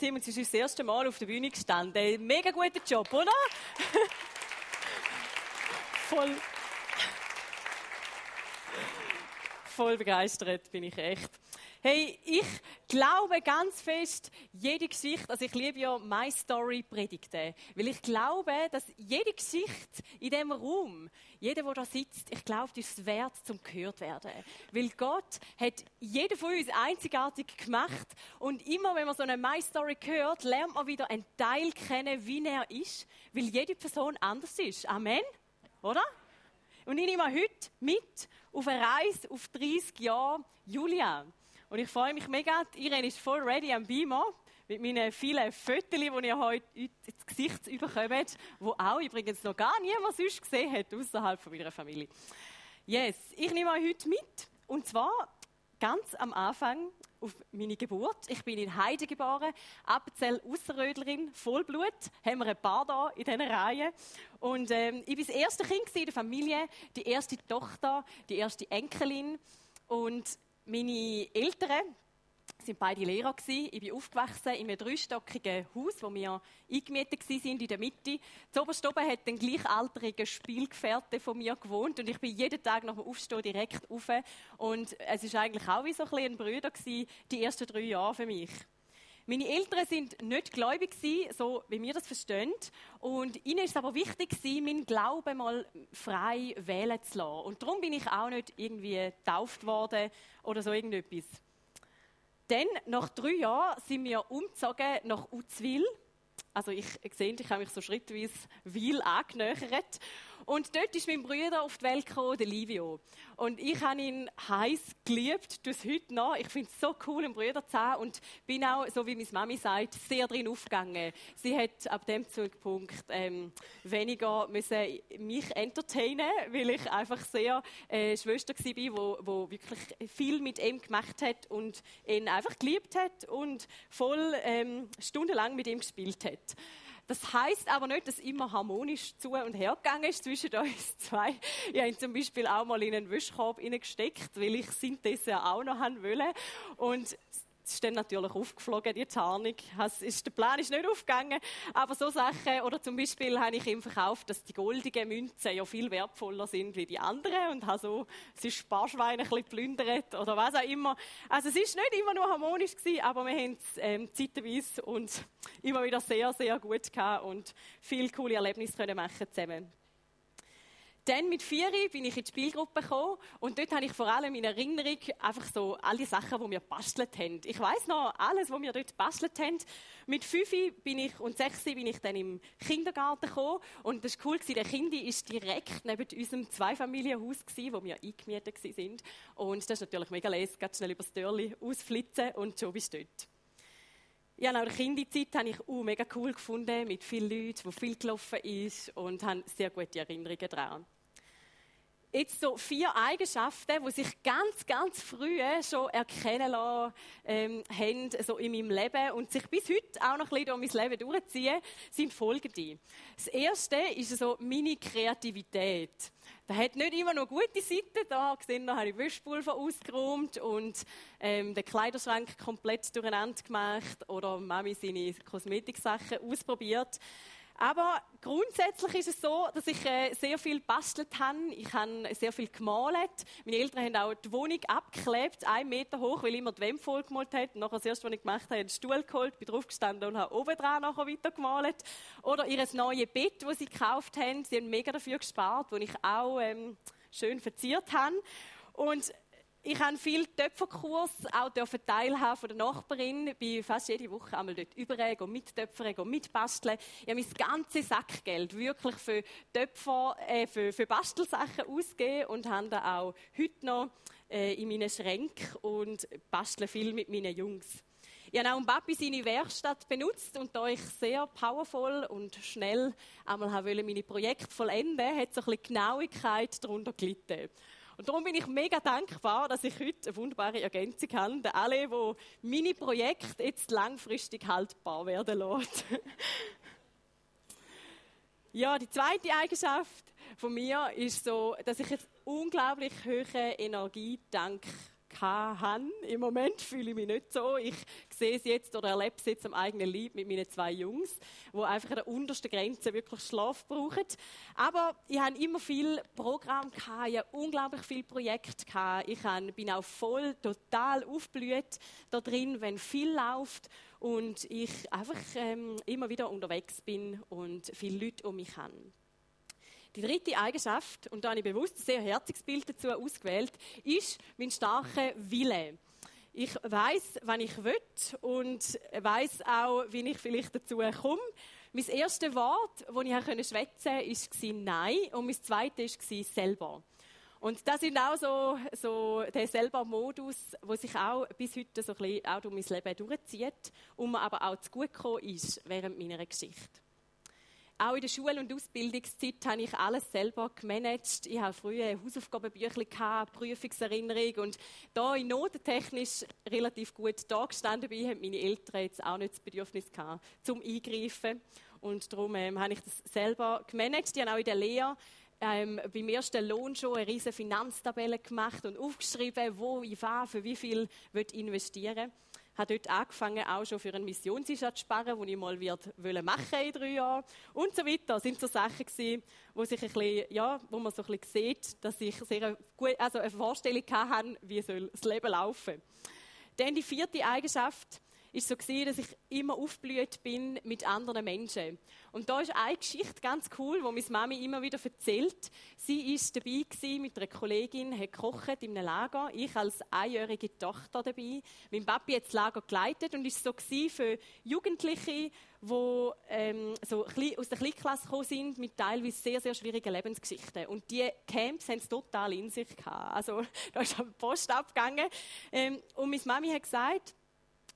Lobpreisteam und sie ist das erste Mal auf der Bühne gestanden. Mega guter Job, oder? Voll. Voll begeistert bin ich echt. Hey, ich glaube ganz fest, jede Geschichte, also ich liebe ja My Story Predigten, weil ich glaube, dass jede Geschichte in dem Raum, jeder, der da sitzt, ich glaube, das ist wert zum gehört werden. Weil Gott hat jeden von uns einzigartig gemacht und immer, wenn man so eine My Story hört, lernt man wieder einen Teil kennen, wie er ist, weil jede Person anders ist. Amen? Oder? Und ich nehme heute mit auf eine Reise auf 30 Jahre Julia. Und ich freue mich mega. Irene ist voll ready am Beamer mit meinen vielen Fotos, die ihr heute ins Gesicht bekommt, die auch übrigens noch gar niemand sonst gesehen hat, außerhalb meiner Familie. Yes, ich nehme euch heute mit. Und zwar ganz am Anfang auf meine Geburt. Ich bin in Heide geboren, Appenzell Ausserrödlerin, Vollblut. Haben wir ein paar da in dieser Reihe. Und ähm, ich war das erste Kind in der Familie, die erste Tochter, die erste Enkelin. Und meine Eltern sind beide Lehrer gewesen. Ich bin aufgewachsen in einem dreistockigen Haus, wo wir eingemietet sind in der Mitte. Zu oberst oben hat ein gleichaltriger Spielgefährte von mir gewohnt und ich bin jeden Tag nach dem Aufstehen direkt rauf. Und es ist eigentlich auch wie so ein, ein Brüder gewesen, die ersten drei Jahre für mich. Meine Eltern sind nicht gläubig so wie wir das verstehen. Und ihnen ist es aber wichtig meinen Glauben mal frei wählen zu lassen. Und darum bin ich auch nicht irgendwie getauft worden oder so irgendetwas. Dann, nach drei Jahren, sind wir umgezogen nach Uzwil. Also ich sehe, ich habe mich so schrittweise Wil angenähert. Und dort ist mein Bruder auf die Welt gekommen, der Livio. Und ich habe ihn heiß geliebt, bis heute noch. Ich finde es so cool, einen Bruder zu haben und bin auch, so wie meine Mami sagt, sehr drin aufgegangen. Sie hat ab dem Zeitpunkt ähm, weniger müssen mich entertainen, weil ich einfach sehr äh, Schwester war, wo, wo wirklich viel mit ihm gemacht hat und ihn einfach geliebt hat und voll ähm, stundenlang mit ihm gespielt hat. Das heißt aber nicht, dass immer harmonisch zu und her gegangen ist zwischen uns zwei. Ich habe ihn zum Beispiel auch mal in einen Wäschkorb gesteckt, weil ich Synthese auch noch haben wollte. Und es ist dann natürlich aufgeflogen, die Tarnung. Der Plan ist nicht aufgegangen. Aber so Sachen, oder zum Beispiel habe ich ihm verkauft, dass die goldigen Münzen ja viel wertvoller sind wie die anderen und habe so sein Sparschwein ein bisschen plündert oder was auch immer. Also es ist nicht immer nur harmonisch gewesen, aber wir haben es ähm, zeitweise und immer wieder sehr, sehr gut gehabt und viele coole Erlebnisse können machen zusammen. Dann mit vier bin ich in die Spielgruppe gekommen und dort habe ich vor allem in Erinnerung einfach so all die Sachen, die wir bastelt haben. Ich weiß noch alles, was wir dort bastelt haben. Mit fünf bin ich und sechs bin ich dann im Kindergarten gekommen und das war cool Der Kindi ist direkt neben unserem Zweifamilienhaus gewesen, wo wir eingemietet sind und das ist natürlich mega les, ganz schnell über das Dörrli ausflitzen und schon bist du dort. Ja, in der Kinderzeit habe ich auch mega cool gefunden, mit vielen Leuten, wo viel gelaufen ist und habe sehr gute Erinnerungen daran. Jetzt so vier Eigenschaften, die sich ganz, ganz früh schon erkennen lassen, ähm, haben, so in meinem Leben und sich bis heute auch noch ein bisschen durch mein Leben durchziehen, sind folgende. Das erste ist so meine Kreativität. Das hat nicht immer noch gute Seiten. Da gesehen, da habe ich Wäschpulver ausgeräumt und ähm, den Kleiderschrank komplett durcheinander gemacht oder Mami seine Kosmetiksachen ausprobiert. Aber grundsätzlich ist es so, dass ich äh, sehr viel bastelt habe. Ich habe sehr viel gemalt. Meine Eltern haben auch die Wohnung abgeklebt, einen Meter hoch, weil immer die Wände voll gemalt hat. Und nachher, das erste, was ich gemacht habe, einen Stuhl geholt, bin draufgestanden und habe oben dran nachher weiter gemalt. Oder ihr neues Bett, das sie gekauft haben. Sie haben mega dafür gespart, das ich auch ähm, schön verziert habe. Und ich habe viel Töpferkurs auch teilhaben von der Nachbarin. Ich bin fast jede Woche einmal dort über, mittöpfern, mitbasteln. Ich habe mein ganzes Sackgeld wirklich für Töpfer, äh, für, für Bastelsachen ausgegeben und habe da auch heute noch äh, in meinen Schränken und bastle viel mit meinen Jungs. Ich habe auch Papi seine Werkstatt benutzt und da ich sehr powervoll und schnell einmal meine Projekte vollenden hat so ein bisschen Genauigkeit darunter gelitten. Und darum bin ich mega dankbar, dass ich heute eine wunderbare Ergänzung habe, der alle, wo meine Projekte jetzt langfristig haltbar werden lässt. ja, die zweite Eigenschaft von mir ist so, dass ich jetzt unglaublich hohen Energiedank hatte. Im Moment fühle ich mich nicht so. Ich sehe es jetzt oder erlebe es jetzt am eigenen Leib mit meinen zwei Jungs, die einfach an der untersten Grenze wirklich Schlaf brauchen. Aber ich habe immer viel Programm gehabt, ich habe unglaublich viele Projekte gehabt. Ich bin auch voll, total aufblüht da drin, wenn viel läuft und ich einfach ähm, immer wieder unterwegs bin und viele Leute um mich habe. Die dritte Eigenschaft, und da habe ich bewusst ein sehr herziges Bild dazu ausgewählt, ist mein starker Wille. Ich weiß, wann ich will und weiß auch, wie ich vielleicht dazu komme. Mein erstes Wort, das ich schwätzen konnte, war Nein und mein zweites war selber. Und das ist auch so, so der selber Modus, der sich auch bis heute so ein bisschen auch durch mein Leben durchzieht und mir aber auch zu gut gekommen ist während meiner Geschichte. Auch in der Schul- und Ausbildungszeit habe ich alles selber gemanagt. Ich habe früher Hausaufgabenbücher, Prüfungserinnerung und da in notentechnisch relativ gut da gestanden bin, haben meine Eltern jetzt auch nicht das Bedürfnis gehabt, zum Eingreifen. Und darum ähm, habe ich das selber gemanagt. Ich habe auch in der Lehre ähm, beim ersten Lohn schon eine riesige Finanztabelle gemacht und aufgeschrieben, wo ich war, für wie viel ich investieren will habe dort angefangen, auch schon für einen Missionseinsatz zu sparen, den ich mal wird machen in drei Jahren und so weiter. Das sind so Sachen gewesen, wo sich ein bisschen, ja, wo man so ein bisschen sieht, dass ich sehr gut, also eine Vorstellung hatte, wie soll das Leben laufen. Dann die vierte Eigenschaft, ist so gewesen, dass ich immer aufblüht bin mit anderen Menschen. Und da ist eine Geschichte ganz cool, wo meine Mami immer wieder erzählt. Sie ist dabei gewesen, mit einer Kollegin, hat gekocht in einem Lager. Ich als einjährige Tochter dabei. Mein Papi hat das Lager geleitet und ist so gewesen für Jugendliche, die ähm, so aus der Kleinklasse gekommen sind mit teilweise sehr, sehr schwierigen Lebensgeschichten. Und die Camps haben es total in sich gehabt. Also da ist eine Post abgegangen. Ähm, und meine Mami hat gesagt,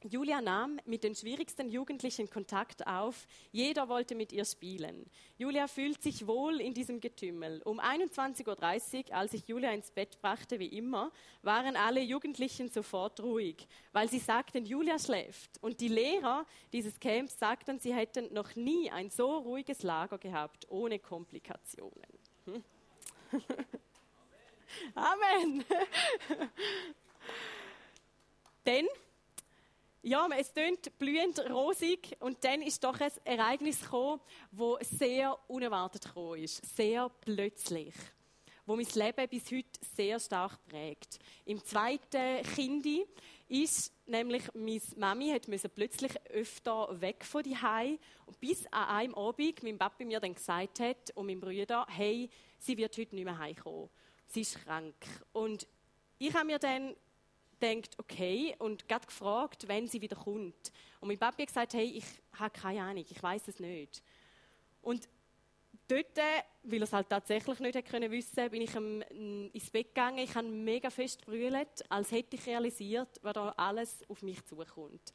Julia nahm mit den schwierigsten Jugendlichen Kontakt auf. Jeder wollte mit ihr spielen. Julia fühlt sich wohl in diesem Getümmel. Um 21.30 Uhr, als ich Julia ins Bett brachte, wie immer, waren alle Jugendlichen sofort ruhig, weil sie sagten, Julia schläft. Und die Lehrer dieses Camps sagten, sie hätten noch nie ein so ruhiges Lager gehabt, ohne Komplikationen. Hm? Amen. Amen. Denn ja, es tönt blühend rosig und dann ist doch ein Ereignis gekommen, das sehr unerwartet gekommen ist, sehr plötzlich, wo mein Leben bis heute sehr stark prägt. Im zweiten Kindi ist nämlich meine Mami hat plötzlich öfter weg von die und bis an einem Abend mein Papi mir dann gesagt hat und mein Bruder, hey, sie wird heute nicht mehr heimkommen. Sie ist krank. Und ich habe mir dann denkt, okay, und gerade gefragt, wenn sie wieder kommt. Und mein Papi hat gesagt, hey, ich habe keine Ahnung, ich weiß es nicht. Und dort, weil er es halt tatsächlich nicht hätte können wissen, bin ich ins Bett gegangen. Ich habe mega fest brüllt, als hätte ich realisiert, was da alles auf mich zukommt.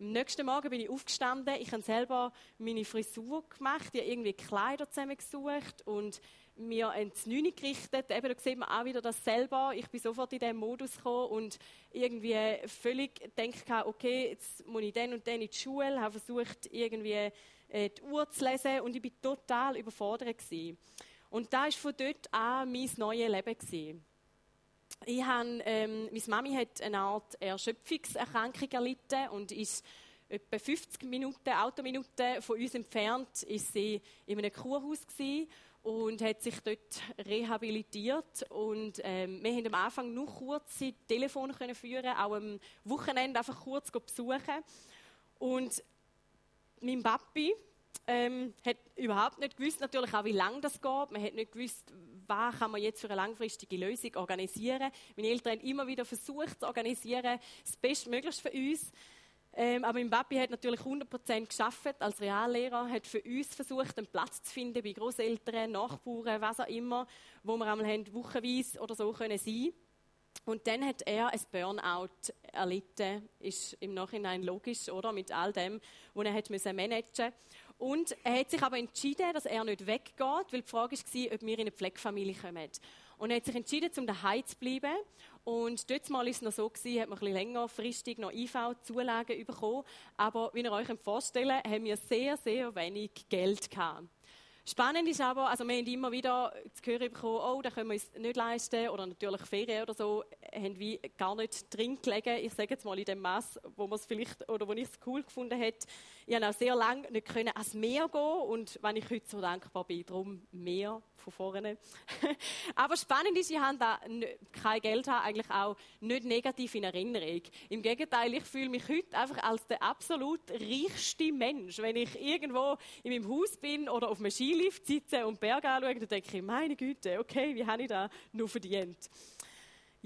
Am nächsten Morgen bin ich aufgestanden. Ich habe selber meine Frisur gemacht, ich habe irgendwie Kleider zusammengesucht und mir ins Neune gerichtet. Eben, da sieht man auch wieder das selber. Ich bin sofort in diesen Modus gekommen und irgendwie völlig gedacht, okay, jetzt muss ich dann und dann in die Schule, habe versucht, irgendwie äh, die Uhr zu lesen und ich bin total überfordert gewesen. Und da war von dort an mein neues Leben gewesen. Ich habe, ähm, meine Mami hat eine Art Erschöpfungserkrankung erlitten und ist etwa 50 Minuten, Autominuten von uns entfernt, ist sie in einem Kurhaus gewesen und hat sich dort rehabilitiert. Und ähm, wir haben am Anfang nur kurz Telefon können führen, auch am Wochenende einfach kurz besuchen. Und mein Papi ähm, hat überhaupt nicht gewusst, natürlich auch wie lange das geht. Man hat nicht gewusst, was kann man jetzt für eine langfristige Lösung organisieren. Meine Eltern haben immer wieder versucht zu organisieren, das Bestmöglichste für uns. Ähm, aber mein Papi hat natürlich 100% geschafft als Reallehrer, hat für uns versucht, einen Platz zu finden bei Großeltern, Nachbarn, was auch immer, wo wir einmal haben, wochenweise oder so können sein. Und dann hat er ein Burnout erlitten, ist im Nachhinein logisch, oder? Mit all dem, was er hat müssen managen Und er hat sich aber entschieden, dass er nicht weggeht, weil die Frage war, ob wir in eine Pflegefamilie kommen. Und er hat sich entschieden, zum daheim zu bleiben. Und dort mal ist es noch so gewesen, hat man ein längerfristig noch IV-Zulagen bekommen. Aber wie ihr euch vorstellen könnt, haben wir sehr, sehr wenig Geld gehabt. Spannend ist aber, also wir haben immer wieder zu hören bekommen, oh, da können wir uns nicht leisten oder natürlich Ferien oder so. Haben wie gar nicht drin gelegen. Ich sage jetzt mal in dem Maß, wo man es vielleicht oder wo ich es cool gefunden hätte. Ich habe auch sehr lange nicht können ans Meer gehen und wenn ich heute so dankbar bin, darum Meer von vorne. Aber spannend ist, ich habe da kein Geld haben, eigentlich auch nicht negativ in Erinnerung. Im Gegenteil, ich fühle mich heute einfach als der absolut reichste Mensch. Wenn ich irgendwo in meinem Haus bin oder auf einem Skilift sitze und Berge anschaue, dann denke ich, meine Güte, okay, wie habe ich das nur verdient?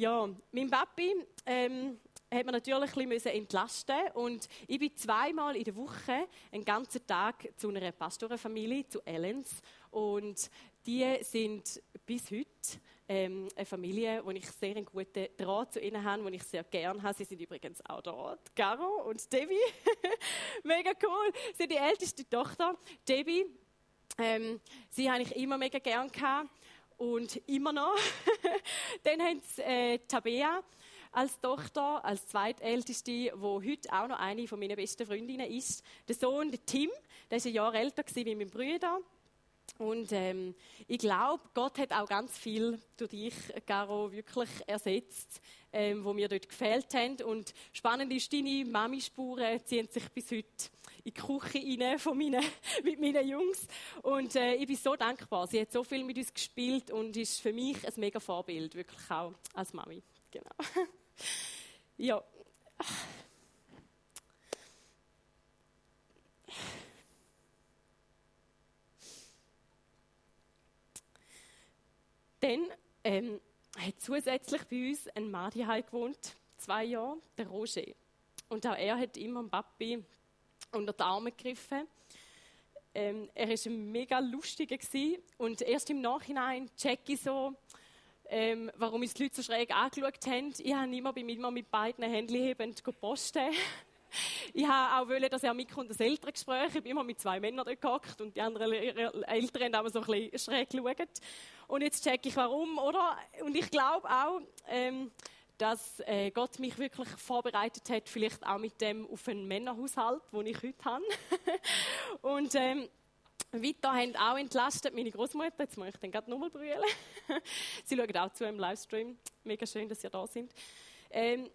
Ja, mein Papi ähm, hat man natürlich ein bisschen entlasten und ich bin zweimal in der Woche einen ganzen Tag zu einer Pastorenfamilie, zu Ellens und die sind bis heute ähm, eine Familie, wo ich sehr einen guten Draht zu ihnen habe, die ich sehr gerne habe. Sie sind übrigens auch da, Caro und Debbie. mega cool. Sie sind die älteste Tochter, Debbie. Ähm, sie habe ich immer mega gern gehabt und immer noch. Dann haben sie äh, Tabea als Tochter, als zweitälteste, die heute auch noch eine von meinen besten Freundinnen ist. Der Sohn, der Tim, der ist ein Jahr älter wie mein Bruder. Und ähm, ich glaube, Gott hat auch ganz viel durch dich, Caro, wirklich ersetzt, ähm, wo mir dort gefehlt haben. Und spannend ist, deine Mami-Spuren ziehen sich bis heute in die Küche rein von meinen, mit meinen Jungs. Und äh, ich bin so dankbar. Sie hat so viel mit uns gespielt und ist für mich ein mega Vorbild, wirklich auch als Mami. Genau. ja. Dann ähm, hat zusätzlich bei uns ein Mann gewohnt, zwei Jahre, der Roger. Und auch er hat immer Papi unter die Arme gegriffen. Ähm, er war ein mega lustiger gewesen. und erst im Nachhinein checke ich so, ähm, warum uns die Leute so schräg angeschaut haben. Ich habe immer bei mir mit beiden Händen hebend posten. Ich habe auch wollen, dass er mitkommt, das Elterngespräch. Ich bin immer mit zwei Männern dort und die anderen Eltern haben so ein bisschen schräg geschaut. Und jetzt checke ich, warum, oder? Und ich glaube auch, ähm, dass äh, Gott mich wirklich vorbereitet hat, vielleicht auch mit dem auf einen Männerhaushalt, den ich heute habe. und ähm, weiter haben auch entlastet meine Großmutter. Jetzt muss ich dann gerade nochmal brüllen. Sie schauen auch zu im Livestream. Mega schön, dass ihr da sind. Ähm,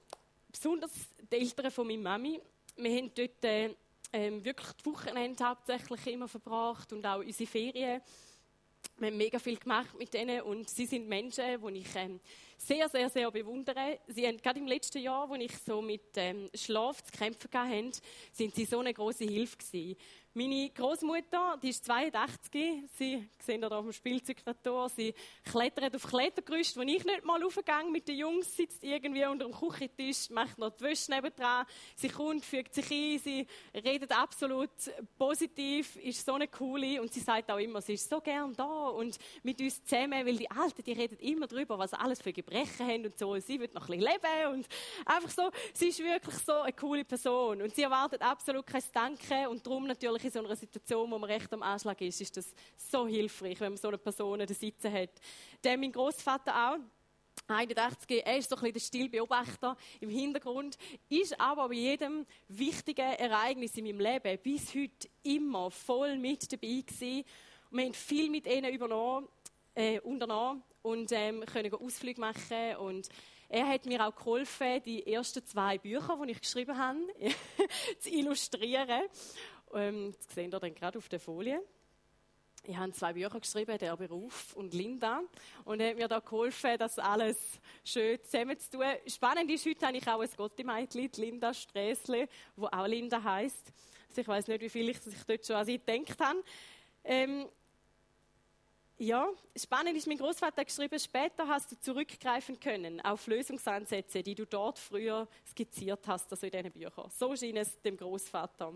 besonders die Eltern von meiner Mami. Wir haben dort äh, ähm, wirklich die Wochenende hauptsächlich immer verbracht und auch unsere Ferien. Wir haben mega viel gemacht mit denen und sie sind Menschen, die ich ähm, sehr, sehr, sehr bewundere. Sie haben gerade im letzten Jahr, als ich so mit ähm, Schlaf zu kämpfen hatte, sind sie so eine große Hilfe gewesen. Meine Großmutter, die ist 82, sie sehen da auf dem Spielzeugtraktor, sie klettert auf Klettergerüst, wo ich nicht mal aufgegangen mit den Jungs, sitzt irgendwie unter dem Küchentisch, macht noch die Wäsche nebendran, sie kommt, fügt sich ein, sie redet absolut positiv, ist so eine coole und sie sagt auch immer, sie ist so gern da und mit uns zusammen, weil die Alten, die reden immer darüber, was alles für Gebrechen haben und so und sie wird noch ein bisschen leben und einfach so, sie ist wirklich so eine coole Person und sie erwartet absolut kein Danke und darum natürlich in so einer Situation, wo man recht am Anschlag ist, ist das so hilfreich, wenn man so eine Person an der hat. Der mein Großvater auch. 81, er ist so ein bisschen der Stillbeobachter im Hintergrund, ist aber bei jedem wichtigen Ereignis in meinem Leben bis heute immer voll mit dabei gewesen. Wir haben viel mit ihnen übernommen, äh, unternommen und ähm, können Ausflüge machen und er hat mir auch geholfen, die ersten zwei Bücher, die ich geschrieben habe, zu illustrieren. Ähm, das sehen ihr dann gerade auf der Folie. Ich habe zwei Bücher geschrieben, der Beruf und Linda. Und er hat mir da geholfen, das alles schön zusammenzutun. Spannend ist, heute habe ich auch ein Gottemädchen, Linda Sträsle, wo auch Linda heißt. Also ich weiß nicht, wie viel ich sich dort schon an sie gedacht habe. Ähm, ja, spannend ist, mein Großvater geschrieben, später hast du zurückgreifen können auf Lösungsansätze, die du dort früher skizziert hast, also in diesen Büchern. So schien es dem Großvater.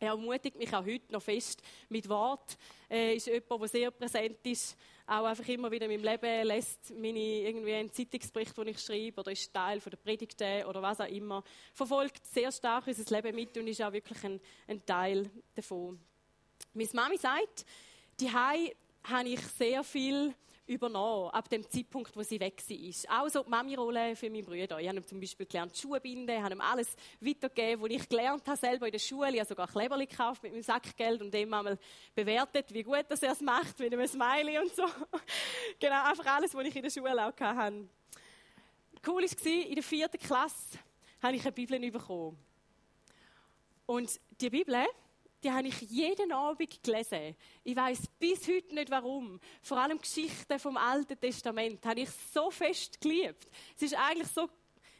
Er ermutigt mich auch heute noch fest mit Wort. Er ist jemand, der sehr präsent ist. Auch einfach immer wieder in meinem Leben lässt meine irgendwie einen Zeitungsbericht, den ich schreibe, oder ist Teil von der Predigten oder was auch immer. Verfolgt sehr stark unser Leben mit und ist auch wirklich ein, ein Teil davon. Meine Mami sagt, die habe ich sehr viel übernommen, ab dem Zeitpunkt, wo sie weg war. Auch so die Mami-Rolle für meine Brüder. Ich habe zum Beispiel gelernt, Schuhe binden, habe ihm alles weitergegeben, was ich gelernt habe, selber in der Schule. Ich habe sogar Kleberli gekauft mit meinem Sackgeld und dem einmal bewertet, wie gut er es macht, mit einem Smiley und so. genau, einfach alles, was ich in der Schule auch hatte. cool war, in der vierten Klasse habe ich eine Bibel bekommen. Und die Bibel, die habe ich jeden Abend gelesen. Ich weiß bis heute nicht warum. Vor allem Geschichten vom Alten Testament habe ich so fest geliebt. Es ist eigentlich so,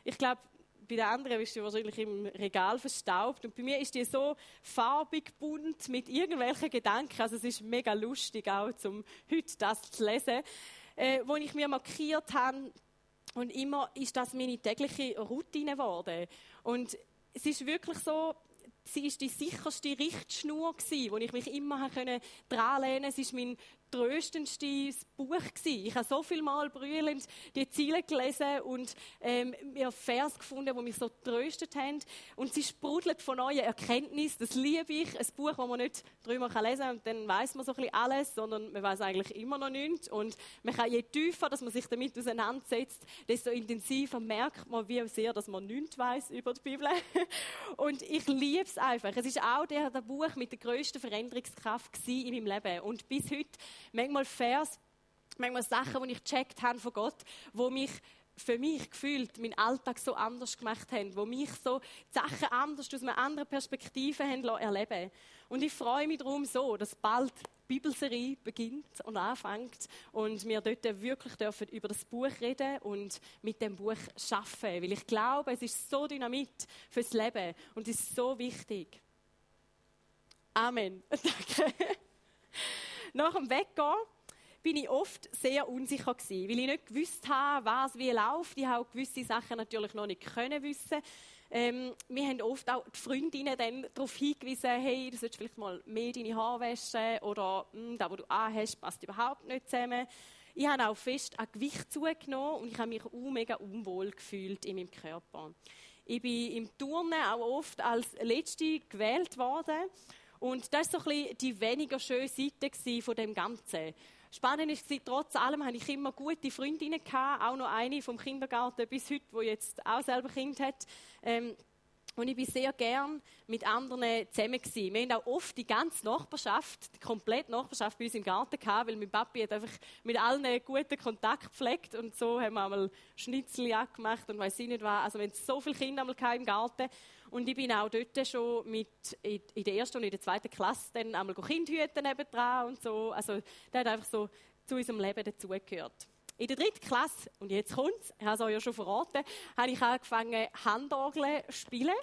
ich glaube, bei den anderen ist sie wahrscheinlich im Regal verstaubt. Und bei mir ist die so farbig bunt mit irgendwelchen Gedanken. Also es ist mega lustig auch, um heute das zu lesen. Äh, wo ich mir markiert habe, und immer ist das meine tägliche Routine geworden. Und es ist wirklich so, sie ist die sicherste Richtschnur gewesen, wo ich mich immer dran lehnen konnte. Es ist mein tröstendste Buch gewesen. Ich habe so viel Mal brüllend die Ziele gelesen und ähm, mir Vers gefunden, die mich so tröstet haben. Und sie sprudelt von neuen Erkenntnissen. Das liebe ich. Ein Buch, das man nicht drüber lesen kann und dann weiß man so ein bisschen alles, sondern man weiß eigentlich immer noch nichts. Und man kann je tiefer, dass man sich damit auseinandersetzt, desto intensiver merkt man, wie sehr, dass man nichts weiß über die Bibel. und ich liebe es einfach. Es ist auch der, der Buch mit der grössten Veränderungskraft in meinem Leben. Und bis heute manchmal Vers, manchmal Sachen, die ich gecheckt habe von Gott, wo mich für mich gefühlt meinen Alltag so anders gemacht haben, wo mich so Sachen anders aus einer anderen Perspektive haben erleben Und ich freue mich darum so, dass bald die Bibelserie beginnt und anfängt und wir dort wirklich dürfen über das Buch reden und mit dem Buch schaffen, weil ich glaube, es ist so Dynamit fürs Leben und ist so wichtig. Amen. Danke nach dem Weggehen bin ich oft sehr unsicher gewesen, weil ich nicht gewusst habe, was wie läuft. Ich habe auch gewisse Sachen natürlich noch nicht können wissen. Ähm, wir haben oft auch die Freundinnen dann darauf hingewiesen, hey, du solltest vielleicht mal mehr deine Haare waschen oder hm, das, was du anhast, passt überhaupt nicht zusammen. Ich habe auch fest an Gewicht zugenommen und ich habe mich auch mega unwohl gefühlt in meinem Körper. Ich bin im Turnen auch oft als Letzte gewählt worden und das war so die weniger schöne Seite von dem Ganzen. Spannend war, trotz allem hatte ich immer gute Freundinnen, auch noch eine vom Kindergarten bis heute, die jetzt auch selber Kind hat. Ähm, und ich bin sehr gern mit anderen zusammen gewesen. Wir haben auch oft die ganze Nachbarschaft, die komplette Nachbarschaft bei uns im Garten gehabt, weil mein Papi hat einfach mit allen guten Kontakt gepflegt und so haben wir einmal Schnitzel gemacht und weiß ich nicht was. Also wir hatten so viele Kinder im Garten und ich bin auch dort schon mit in der ersten und in der zweiten Klasse dann einmal Kindhüten nebendran und so. Also das hat einfach so zu unserem Leben dazugehört. In der dritten Klasse, und jetzt kommt es, ich habe es euch ja schon verraten, habe ich angefangen, Handorgeln zu spielen.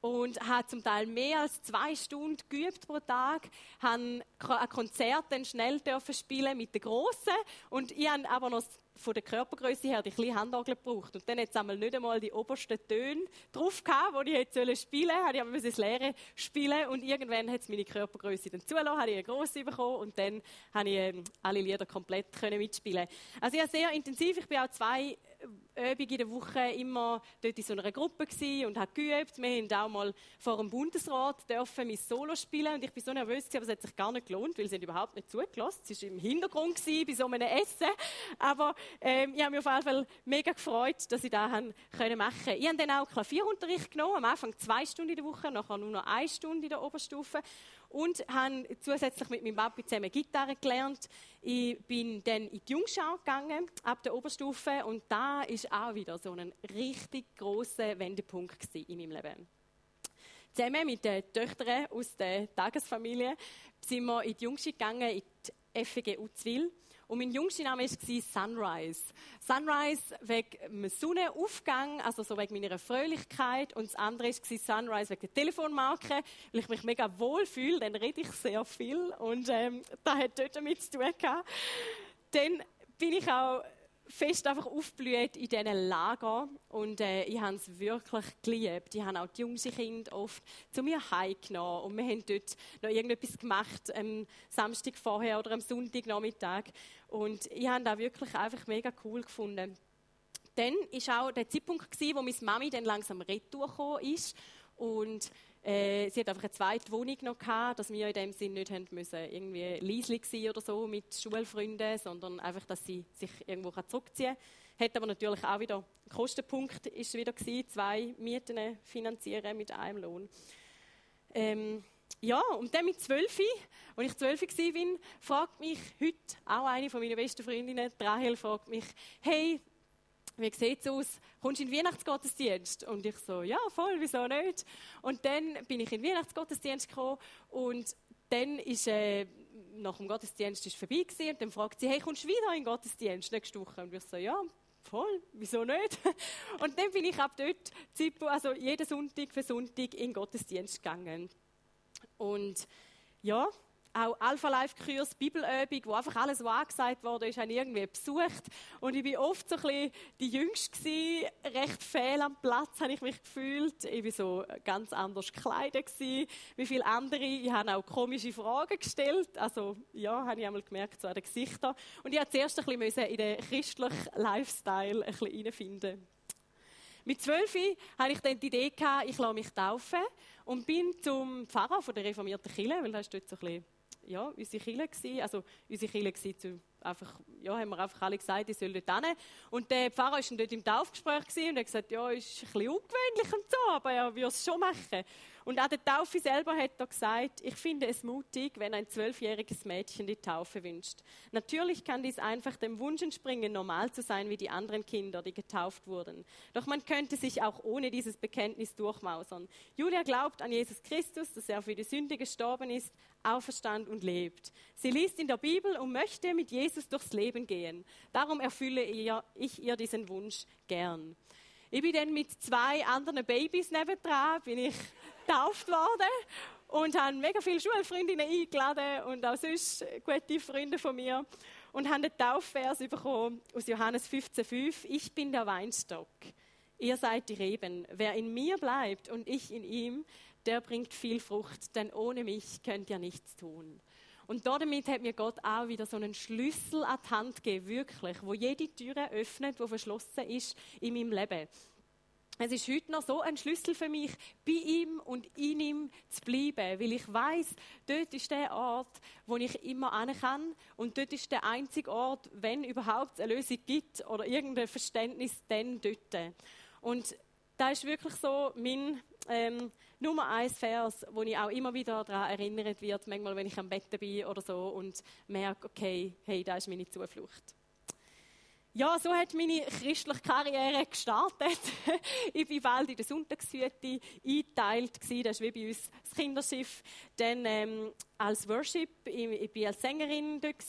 Und habe zum Teil mehr als zwei Stunden geübt pro Tag. Habe ein Konzert dann schnell dürfen spielen mit den Grossen. Und ich habe aber noch von der Körpergröße her die kleine Handorgel gebraucht. Und dann hat es einmal nicht einmal die obersten Töne drauf gehabt, die ich hätte spielen sollen. Habe ich aber das Leere spielen und irgendwann hat es meine Körpergröße dann zulassen, habe ich eine grosse bekommen und dann habe ich ähm, alle Lieder komplett mitspielen. Also habe sehr intensiv, ich bin auch zwei Übung in der Woche immer dort in so einer Gruppe und habe geübt. Wir haben auch mal vor dem Bundesrat dürfen mein Solo spielen und ich bin so nervös aber es hat sich gar nicht gelohnt, weil sie überhaupt nicht zugelassen. Es war im Hintergrund gewesen, bei so einem Essen, aber ähm, ich habe mich auf jeden Fall mega gefreut, dass ich das machen konnte. Ich habe dann auch Klavierunterricht genommen, am Anfang zwei Stunden in der Woche, nachher nur noch eine Stunde in der Oberstufe und habe zusätzlich mit meinem Papi zusammen Gitarre gelernt. Ich bin dann in die Jungschau gegangen, ab der Oberstufe und da ist auch wieder so ein richtig großer Wendepunkt in meinem Leben. Zusammen mit den Töchtern aus der Tagesfamilie sind wir in die Jungschau gegangen, in die FG Uzwil. Und mein jüngster Name war Sunrise. Sunrise wegen dem Sonnenaufgang, also so wegen meiner Fröhlichkeit. Und das andere war Sunrise wegen der Telefonmarke, weil ich mich mega wohl fühle, dann rede ich sehr viel. Und ähm, das hat dort damit zu tun. Dann bin ich auch fest einfach aufblüht in diesen Lager und äh, ich habe es wirklich geliebt. Ich habe auch die jungen Kinder oft zu mir heimgenommen und wir haben dort noch irgendetwas gemacht am Samstag vorher oder am Sonntagnachmittag und ich habe das wirklich einfach mega cool gefunden. Dann war auch der Zeitpunkt gewesen, wo meine Mami dann langsam retour ist und äh, sie hat einfach eine zweite Wohnung noch gehabt, dass wir in dem Sinn nicht haben müssen, irgendwie leislich sein oder so mit Schulfreunden, sondern einfach, dass sie sich irgendwo zurückziehen kann. Hat aber natürlich auch wieder, Kostenpunkt ist wieder gewesen, zwei Mieten finanzieren mit einem Lohn. Ähm, ja, und dann mit zwölf, als ich zwölf war, fragt mich heute auch eine von meinen besten Freundinnen, Rahel, fragt mich, hey, wie sieht es aus? Kommst du in den Weihnachtsgottesdienst? Und ich so, ja, voll, wieso nicht? Und dann bin ich in den Weihnachtsgottesdienst gekommen und dann ist, äh, nach dem Gottesdienst ist vorbei gewesen, und dann fragt sie, hey, kommst du wieder in den Gottesdienst nächste Woche? Und ich so, ja, voll, wieso nicht? Und dann bin ich ab dort, also jeden Sonntag für Sonntag in den Gottesdienst gegangen. Und ja, auch Alpha Life Kurs, Bibelübung, wo einfach alles, was angesagt wurde, ist, habe ich irgendwie besucht. Und ich bin oft so ein bisschen die Jüngste gewesen, recht fehl am Platz, habe ich mich gefühlt. Ich war so ganz anders gekleidet gewesen, wie viele andere. Ich habe auch komische Fragen gestellt. Also, ja, habe ich einmal gemerkt, so an den Gesichtern. Und ich musste zuerst ein bisschen in den christlichen Lifestyle ein bisschen reinfinden. Mit zwölf hatte ich dann die Idee, ich lasse mich taufen und bin zum Pfarrer der reformierten Kirche, weil das ist dort so ein bisschen ja, unsere Kirche gewesen. Also, unsere Kirche zu, einfach, ja, haben wir einfach alle gesagt, ich soll dort hin. Und der Pfarrer war dort im Taufgespräch und hat gesagt, ja, ist ein bisschen ungewöhnlich und so, aber er würde es schon machen. Und an der Taufe selber hat er gesagt, ich finde es mutig, wenn ein zwölfjähriges Mädchen die Taufe wünscht. Natürlich kann dies einfach dem Wunsch entspringen, normal zu sein wie die anderen Kinder, die getauft wurden. Doch man könnte sich auch ohne dieses Bekenntnis durchmausern. Julia glaubt an Jesus Christus, dass er für die Sünde gestorben ist, auferstand und lebt. Sie liest in der Bibel und möchte mit Jesus durchs Leben gehen. Darum erfülle ich ihr diesen Wunsch gern. Ich bin dann mit zwei anderen Babys nebendran, bin ich getauft worden und habe mega viele Schulfreundinnen eingeladen und auch sonst gute Freunde von mir und habe den Taufvers bekommen aus Johannes 15,5. Ich bin der Weinstock. Ihr seid die Reben. Wer in mir bleibt und ich in ihm, der bringt viel Frucht, denn ohne mich könnt ihr nichts tun. Und damit hat mir Gott auch wieder so einen Schlüssel an die Hand gegeben, wirklich, wo jede Tür öffnet, wo verschlossen ist in meinem Leben. Es ist heute noch so ein Schlüssel für mich, bei ihm und in ihm zu bleiben, weil ich weiß, dort ist der Ort, wo ich immer an kann und dort ist der einzige Ort, wenn überhaupt eine Lösung gibt oder irgendein Verständnis, dann dort. Und da ist wirklich so mein ähm, Nummer eins Vers, wo ich auch immer wieder daran erinnert wird, manchmal, wenn ich am Bett bin oder so und merke, okay, hey, da ist meine Zuflucht. Ja, so hat meine christliche Karriere gestartet. ich war bald in der Sonntagshütte eingeteilt. Das ist wie bei uns das Kinderschiff. Dann ähm, als Worship, ich, war als Sängerin dort,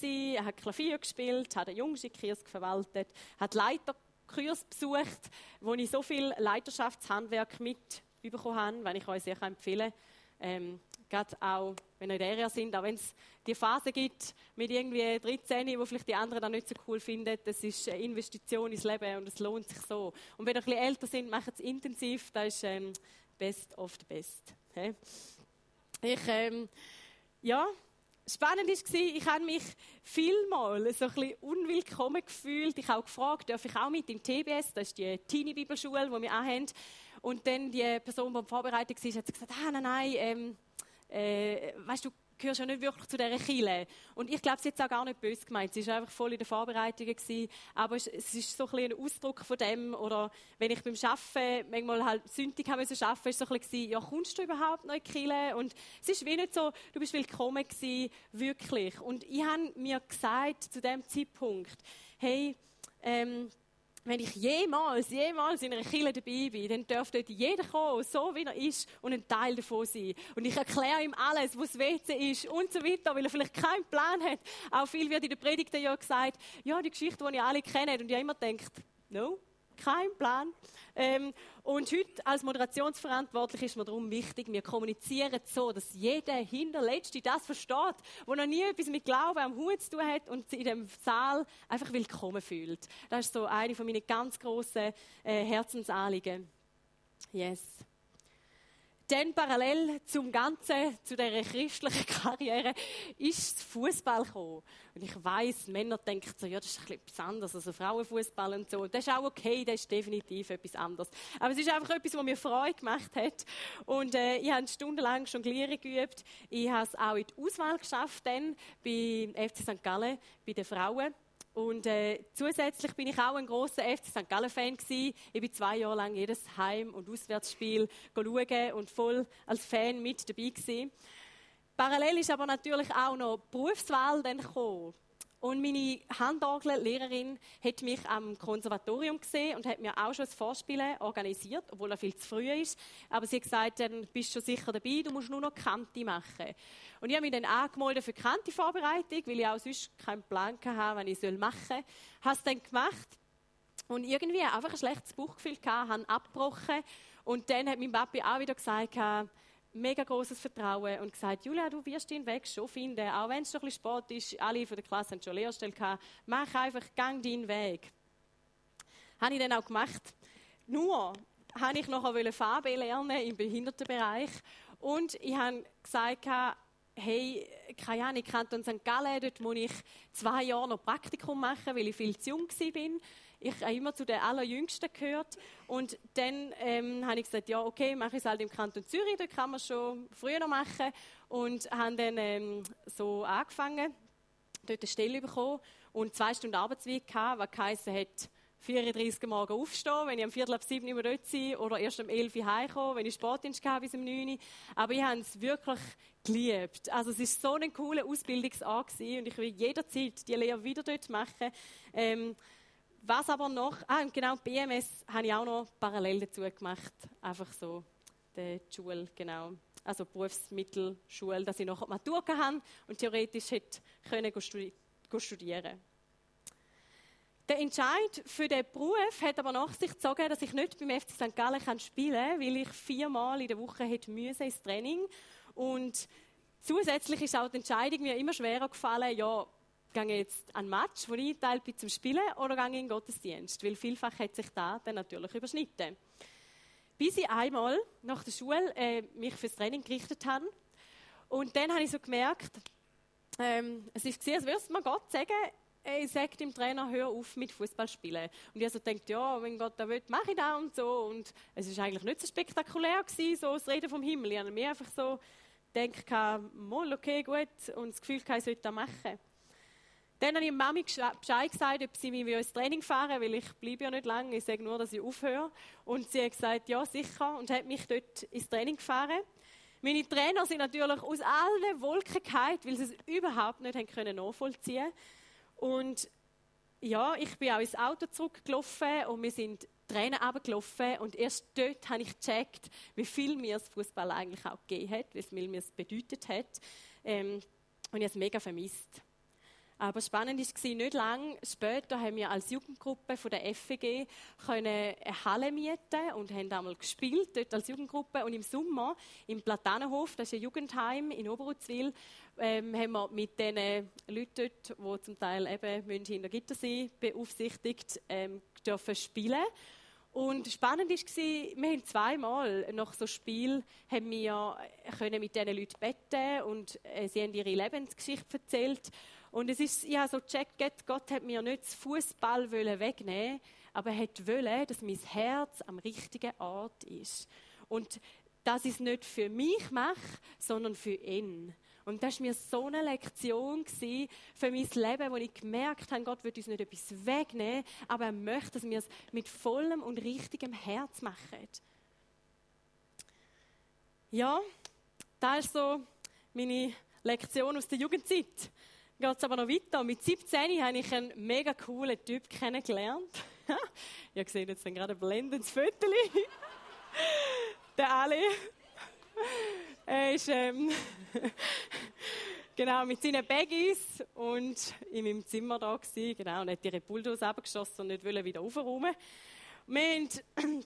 habe Klavier gespielt, habe den Jungschikkurs verwaltet, habe Leiterkurs besucht, wo ich so viel Leiterschaftshandwerk mitbekommen habe, wenn ich euch sehr empfehlen kann. Ähm, gerade auch, wenn ihr in der Area sind, auch wenn es die Phase gibt mit irgendwie 13, wo vielleicht die anderen dann nicht so cool finden, das ist eine Investition ins Leben und es lohnt sich so. Und wenn ihr ein bisschen älter sind, macht es intensiv, das ist ähm, best of the best. He? Ich, ähm, ja, spannend war, ich habe mich vielmal so ein bisschen unwillkommen gefühlt. Ich habe auch gefragt, darf ich auch mit im TBS, das ist die Teenie-Bibelschule, die wir auch haben. Und dann die Person, die vorbereitet war, hat gesagt, ah, nein, nein, ähm, äh, weißt du, gehörst ja nicht wirklich zu dieser Kille. Und ich glaube, sie hat es auch gar nicht böse gemeint. Sie war einfach voll in der Vorbereitung. Gewesen. Aber es, es ist so ein, ein Ausdruck von dem. Oder wenn ich beim Arbeiten manchmal halt sündig haben müssen arbeiten, ist so ein bisschen, ja, kommst du überhaupt noch in die Kille? Und es ist wie nicht so, du bist willkommen gewesen, wirklich. Und ich habe mir gesagt, zu dem Zeitpunkt, hey, ähm, wenn ich jemals, jemals in einer Kirche dabei bin, dann dürfte dort jeder kommen, so wie er ist, und ein Teil davon sein. Und ich erkläre ihm alles, was WC ist und so weiter, weil er vielleicht keinen Plan hat. Auch viel wird in der Predigt ja gesagt, ja, die Geschichte, die ihr alle kennt, und ich immer denkt, no, kein Plan. Ähm, und heute als Moderationsverantwortlich ist mir darum wichtig, wir kommunizieren so, dass jeder Hinterletzte das versteht, der noch nie etwas mit Glauben am Hut zu tun hat und sich in dem Saal einfach willkommen fühlt. Das ist so eine von meinen ganz grossen äh, Herzensanliegen. Yes. Dann parallel zum Ganzen, zu dieser christlichen Karriere, ist das Fußball gekommen. Und ich weiß, Männer denken so, ja, das ist bisschen anderes, also Frauenfußball und so. Das ist auch okay, das ist definitiv etwas anderes. Aber es ist einfach etwas, was mir Freude gemacht hat. Und äh, ich habe stundenlang Jonglieren geübt. Ich habe es auch in die Auswahl geschafft, dann bei FC St. Gallen, bei den Frauen. Und äh, zusätzlich bin ich auch ein großer FC St. Gallen-Fan gewesen. Ich bin zwei Jahre lang jedes Heim- und Auswärtsspiel schauen und voll als Fan mit dabei gewesen. Parallel ist aber natürlich auch noch Berufswahl dann gekommen. Und meine Handorgellehrerin hat mich am Konservatorium gesehen und hat mir auch schon das Vorspielen organisiert, obwohl er viel zu früh ist. Aber sie hat gesagt, dann bist du schon sicher dabei, du musst nur noch Kante machen. Und ich habe mich dann angemeldet für Kante-Vorbereitung, weil ich auch sonst keinen Plan hatte, was ich machen soll. Habe es dann gemacht und irgendwie einfach ein schlechtes Bauchgefühl gehabt, habe abgebrochen. Und dann hat mein Papi auch wieder gesagt, mega großes Vertrauen und gesagt, Julia, du wirst den Weg schon finden, auch wenn es schon ein bisschen spät ist, alle von der Klasse haben schon Lehrstelle gehabt, mach einfach, gang deinen Weg. Habe ich dann auch gemacht. Nur habe ich noch Farbe lernen im Behindertenbereich und ich habe gesagt, hey, keine Ahnung, Kanton St. Gallen, dort muss ich zwei Jahre noch Praktikum machen, weil ich viel zu jung war ich habe immer zu den Allerjüngsten gehört. Und dann ähm, habe ich gesagt, ja, okay, mache ich es halt im Kanton Zürich, da kann man schon früher machen. Und habe dann ähm, so angefangen, dort eine Stelle bekommen und zwei Stunden Arbeitsweg gehabt, was geheißen hat, 34 Uhr morgen aufstehen, wenn ich am Viertel ab sieben immer dort sein oder erst um 11 Uhr heimkommen, wenn ich Sportdienst hatte bis um 9 Uhr. Aber ich habe es wirklich geliebt. Also es ist so ein cooler Ausbildungsort und ich will jederzeit die Lehre wieder dort machen. Ähm, was aber noch, ah, genau, BMS habe ich auch noch parallel dazu gemacht. Einfach so, die Schule, genau. Also Berufsmittelschule, dass ich noch Matur habe und theoretisch hätte können studieren der Entscheid für den Beruf hat aber nach sich gezogen, dass ich nicht beim FC St. Gallen spielen kann, weil ich viermal in der Woche hätte müssen ins Training und zusätzlich ist auch die Entscheidung mir immer schwerer gefallen, ja, gehe jetzt an Match, wo ich eingeteilt bin zum Spielen, oder gehe ich in den Gottesdienst? Weil vielfach hat sich da dann natürlich überschnitten. Bis ich einmal nach der Schule äh, mich fürs Training gerichtet habe. Und dann habe ich so gemerkt, ähm, es gesehen, als würde mir Gott sagen, ich sage dem Trainer, hör auf mit Fußball spielen. Und ich so denkt, ja, wenn Gott da will, mache ich das und so. Und es ist eigentlich nicht so spektakulär gewesen, so das Reden vom Himmel. Ich habe mir einfach so gedacht, mal, okay, gut, und das Gefühl, ich sollte das machen. Dann habe ich Mami Bescheid gesagt, ob sie mich ins Training fahren will, weil ich bleibe ja nicht lange. Ich sage nur, dass ich aufhöre. Und sie hat gesagt, ja, sicher. Und hat mich dort ins Training gefahren. Meine Trainer sind natürlich aus allen Wolken gefallen, weil sie es überhaupt nicht können nachvollziehen Und ja, ich bin auch ins Auto zurückgelaufen und wir sind Tränen abgelaufen und erst dort habe ich gecheckt, wie viel mir das Fußball eigentlich auch gegeben hat, wie viel mir es bedeutet hat. Ähm, und ich habe es mega vermisst. Aber spannend war, nicht lange später haben wir als Jugendgruppe von der FEG eine Halle mieten und haben einmal gespielt dort als Jugendgruppe. Und im Sommer im Platanenhof, das ist ein Jugendheim in Oberutzwil, ähm, haben wir mit den Leuten dort, die zum Teil eben hinter Gitter sind, beaufsichtigt, ähm, dürfen spielen. Und spannend war, wir haben zweimal nach so Spiel haben wir können mit diesen Leuten beten und äh, sie haben ihre Lebensgeschichte erzählt. Und es ist, habe so gecheckt, Gott hat mir nicht das Fußball wegnehmen, aber er hat wollen, dass mein Herz am richtigen Ort ist. Und dass ich es nicht für mich mache, sondern für ihn. Und das war mir so eine Lektion für mein Leben, wo ich gemerkt habe, Gott wird uns nicht etwas wegnehmen, aber er möchte, dass wir es mit vollem und richtigem Herz machen. Ja, das ist so meine Lektion aus der Jugendzeit geht es aber noch weiter. Mit 17 habe ich einen mega coolen Typ kennengelernt. Ihr seht jetzt gerade ein blendendes Foto. Der Ali. Er ist ähm, genau mit seinen Baggies und in meinem Zimmer da gewesen, genau, und hat ihre Bulldozer abgeschossen und nicht wieder aufräumen. Wir haben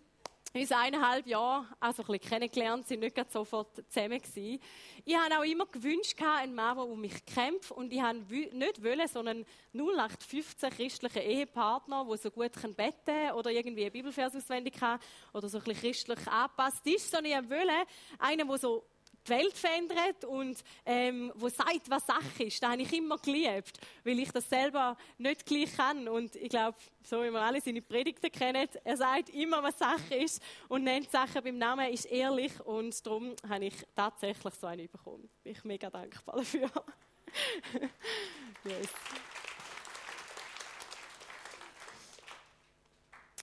uns eineinhalb Jahre also ein bisschen kennengelernt, sind nicht sofort zusammen gewesen. Ich habe auch immer gewünscht, einen Mann, der um mich kämpft. Und ich habe nicht wollen, sondern 0815 christliche Ehepartner, der so gut beten kann oder irgendwie einen Bibelvers auswendig kann oder so ein bisschen christlich angepasst ist, sondern ich wollte einen, der so die Welt verändert und ähm, wo sagt, was Sache ist. Das habe ich immer geliebt, weil ich das selber nicht gleich kann. Und ich glaube, so wie wir alle seine Predigten kennen, er sagt immer, was Sache ist und nennt Sachen beim Namen, ist ehrlich und darum habe ich tatsächlich so einen bekommen. Bin ich mega dankbar dafür. yes.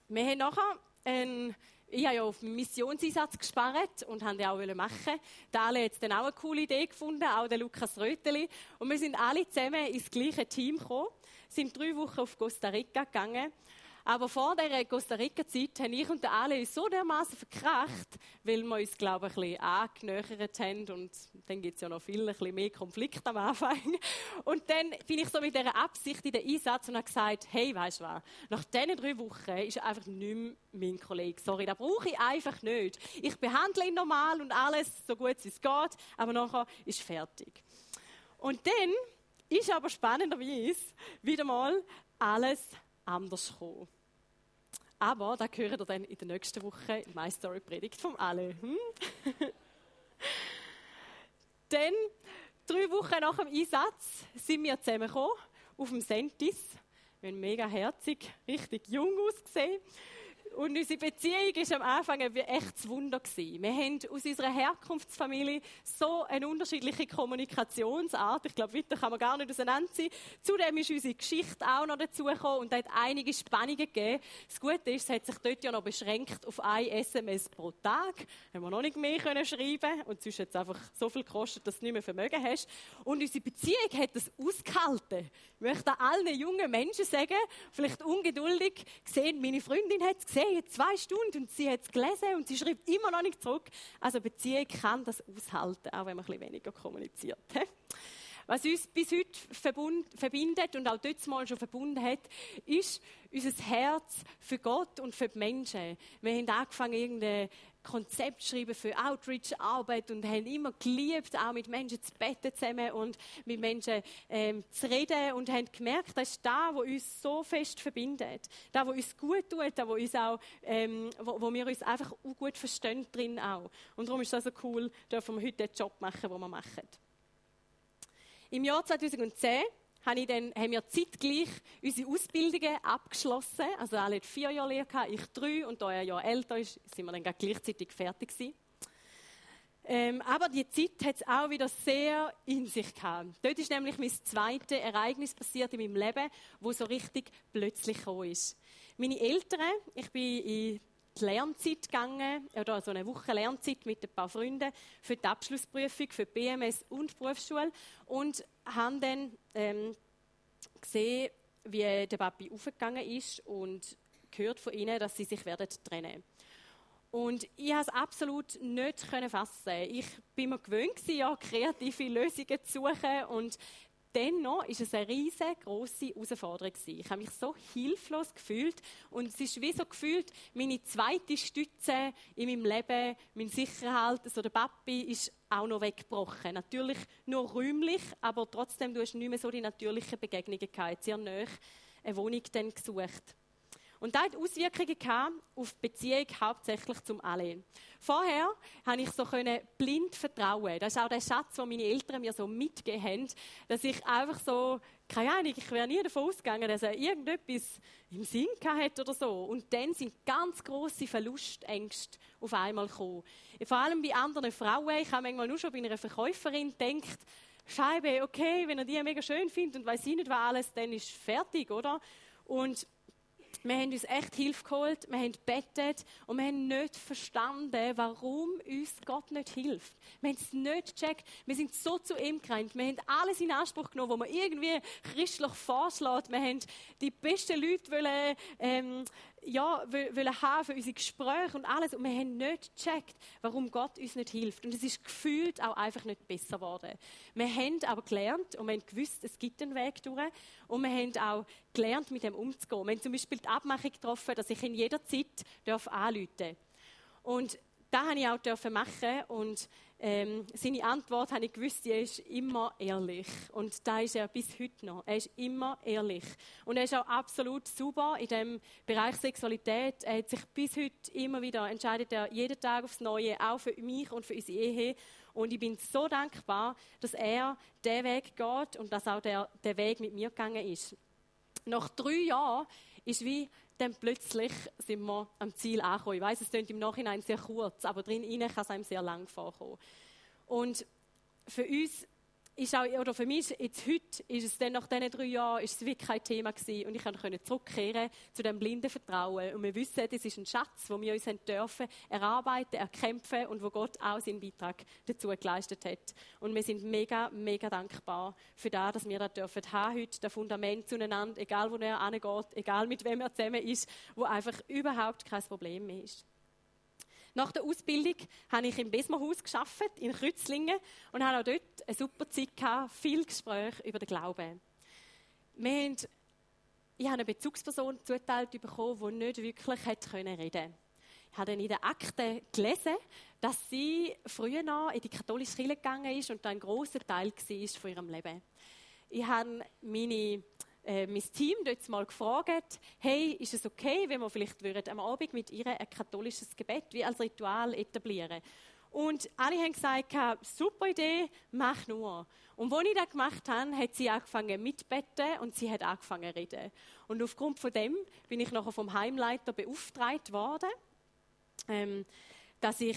Wir haben nachher einen ich habe ja auf den Missionseinsatz gespart und wollte ja auch machen. Der Ale hat dann auch eine coole Idee gefunden, auch der Lukas Röteli. Und wir sind alle zusammen ins gleiche Team gekommen, sind drei Wochen auf Costa Rica gegangen aber vor dieser Costa Rica-Zeit haben ich und der uns so dermaßen verkracht, weil wir uns, glaube ich, ein bisschen angenähert haben. Und dann gibt es ja noch viel ein bisschen mehr Konflikte am Anfang. Und dann bin ich so mit dieser Absicht in den Einsatz und habe gesagt, hey, weißt du was, nach diesen drei Wochen ist er einfach nicht mehr mein Kollege. Sorry, das brauche ich einfach nicht. Ich behandle ihn normal und alles so gut wie es geht, aber nachher ist fertig. Und dann ist aber spannenderweise wieder mal alles anders gekommen. Aber da hören wir dann in der nächsten Woche in My Story Predigt vom alle. Hm? dann, drei Wochen nach dem Einsatz, sind wir zusammengekommen auf dem Sentis. Wir haben mega herzig, richtig jung ausgesehen. Und unsere Beziehung war am Anfang ein echtes Wunder. Gewesen. Wir haben aus unserer Herkunftsfamilie so eine unterschiedliche Kommunikationsart. Ich glaube, weiter kann man gar nicht auseinanderziehen. Zudem ist unsere Geschichte auch noch dazugekommen und hat einige Spannungen gegeben. Das Gute ist, es hat sich dort ja noch beschränkt auf ein SMS pro Tag. Haben wir noch nicht mehr können schreiben und sonst hat es einfach so viel gekostet, dass du nicht mehr Vermögen hast. Und unsere Beziehung hat das ausgehalten. Ich möchte allen jungen Menschen sagen, vielleicht ungeduldig gesehen, meine Freundin hat es gesehen, hey, zwei Stunden und sie hat es gelesen und sie schreibt immer noch nicht zurück. Also Beziehung kann das aushalten, auch wenn man ein bisschen weniger kommuniziert. Was uns bis heute verbindet und auch dort mal schon verbunden hat, ist unser Herz für Gott und für die Menschen. Wir haben angefangen, irgendeine Konzept schreiben für Outreach-Arbeit und haben immer geliebt, auch mit Menschen zu beten zusammen und mit Menschen ähm, zu reden und haben gemerkt, das ist da, wo uns so fest verbindet, da, wo uns gut tut, da, wo uns auch, ähm, wo, wo, wir uns einfach gut verstehen drin auch. Und darum ist es so cool, dürfen wir heute den Job machen, den wir machen. Im Jahr 2010 habe dann, haben wir zeitgleich unsere Ausbildungen abgeschlossen. Also alle vier Jahre Lehre, ich drei und da ein Jahr älter ist, sind wir dann gleichzeitig fertig gewesen. Ähm, aber die Zeit hat es auch wieder sehr in sich gehabt. Dort ist nämlich mein zweites Ereignis passiert in meinem Leben, wo so richtig plötzlich gekommen ist. Meine Eltern, ich bin in die Lernzeit gegangen, oder so eine Woche Lernzeit mit ein paar Freunden für die Abschlussprüfung für BMS und die Berufsschule und haben dann ähm, gesehen, wie der Papi aufgegangen ist und gehört von ihnen, dass sie sich werden trennen und ich konnte es absolut nicht fassen. Ich bin mir gewöhnt, ja, kreative Lösungen zu suchen. Und dennoch ist es eine riesengroße Herausforderung Ich habe mich so hilflos gefühlt und es ist wie so gefühlt, meine zweite Stütze in meinem Leben, mein Sicherhalt, also der Papi, ist auch noch weggebrochen. Natürlich nur räumlich, aber trotzdem, du hast nicht mehr so die natürlichen Begegnungen gehabt. Sehr nah eine Wohnung dann gesucht. Und das hat Auswirkungen auf die Beziehung hauptsächlich zum Alle. Vorher konnte ich so blind vertrauen. Das ist auch der Schatz, den meine Eltern mir so mitgegeben haben, dass ich einfach so, keine Ahnung, ich wäre nie davon ausgegangen, dass er irgendetwas im Sinn hatte oder so. Und dann sind ganz große Verlustängste auf einmal gekommen. Vor allem bei anderen Frauen. Ich habe manchmal nur schon bei einer Verkäuferin gedacht, Scheibe, okay, wenn er die mega schön findet und weiß ich nicht was alles, dann ist fertig, oder? Und wir haben uns echt Hilfe geholt, wir haben bettet und wir haben nicht verstanden, warum uns Gott nicht hilft. Wir haben es nicht gecheckt. Wir sind so zu ihm gerannt. Wir haben alles in Anspruch genommen, was man irgendwie christlich vorschlägt. Wir haben die besten Leute wollen, ähm, ja, wollen haben für unsere Gespräche und alles. Und wir haben nicht gecheckt, warum Gott uns nicht hilft. Und es ist gefühlt auch einfach nicht besser geworden. Wir haben aber gelernt und wir haben gewusst, es gibt einen Weg durch. Und wir haben auch gelernt, mit dem umzugehen. Wir haben zum Beispiel die Abmachung getroffen, dass ich in jeder Zeit anrufen darf. Und das habe ich auch machen und ähm, seine Antwort habe ich gewusst, er ist immer ehrlich. Und da ist er bis heute noch. Er ist immer ehrlich. Und er ist auch absolut super in dem Bereich Sexualität. Er hat sich bis heute immer wieder entscheidet er jeden Tag aufs Neue, auch für mich und für unsere Ehe. Und ich bin so dankbar, dass er den Weg geht und dass auch der, der Weg mit mir gegangen ist. Nach drei Jahren ist wie dann plötzlich sind wir am Ziel angekommen. Ich weiß, es klingt im Nachhinein sehr kurz, aber drin kann es einem sehr lang vorkommen. Und für uns ist auch, oder für mich jetzt heute ist es dann nach diesen drei Jahren ist es wirklich kein Thema gewesen und ich konnte zurückkehren zu dem blinden Vertrauen und wir wissen, das ist ein Schatz, den wir uns dürfen erarbeiten, erkämpfen und wo Gott auch seinen Beitrag dazu geleistet hat und wir sind mega, mega dankbar für das, dass wir das dürfen haben heute, das Fundament zueinander, egal wo er angeht, egal mit wem er zusammen ist, wo einfach überhaupt kein Problem mehr ist. Nach der Ausbildung habe ich im Besmerhaus geschafft in Kreuzlingen und habe auch dort eine super Zeit gehabt, viel Gespräch über den Glauben. Wir haben, ich habe eine Bezugsperson zuteilt bekommen, die nicht wirklich hätte reden können. Ich habe dann in den Akten gelesen, dass sie früher noch in die katholische Kirche gegangen ist und da ein großer Teil war von ihrem Leben. Ich habe meine äh, mein Team dort mal gefragt, hey, ist es okay, wenn wir vielleicht würden, am Abend mit ihr ein katholisches Gebet wie als Ritual etablieren und alle haben gesagt, super Idee, mach nur. Und als ich das gemacht habe, hat sie angefangen mitbeten und sie hat angefangen zu reden. Und aufgrund von dem bin ich nachher vom Heimleiter beauftragt worden, ähm, dass ich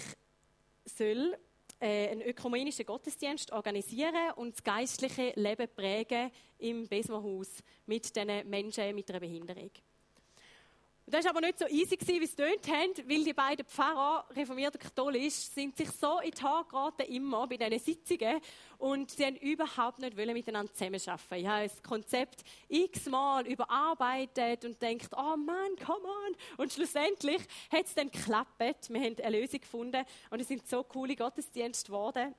soll äh, einen ökumenischen Gottesdienst organisieren und das geistliche Leben prägen im Besmerhaus mit diesen Menschen mit einer Behinderung. Und das war aber nicht so easy, wie es tönt haben, weil die beiden Pfarrer, reformiert und katholisch, sind sich so in die Haare geraten, immer bei diesen Sitzungen. Und sie haben überhaupt nicht wollen miteinander zusammenarbeiten. Ich habe das Konzept x-mal überarbeitet und denkt, oh Mann, come on. Und schlussendlich hat es dann geklappt. Wir haben eine Lösung gefunden und es sind so coole Gottesdienste geworden.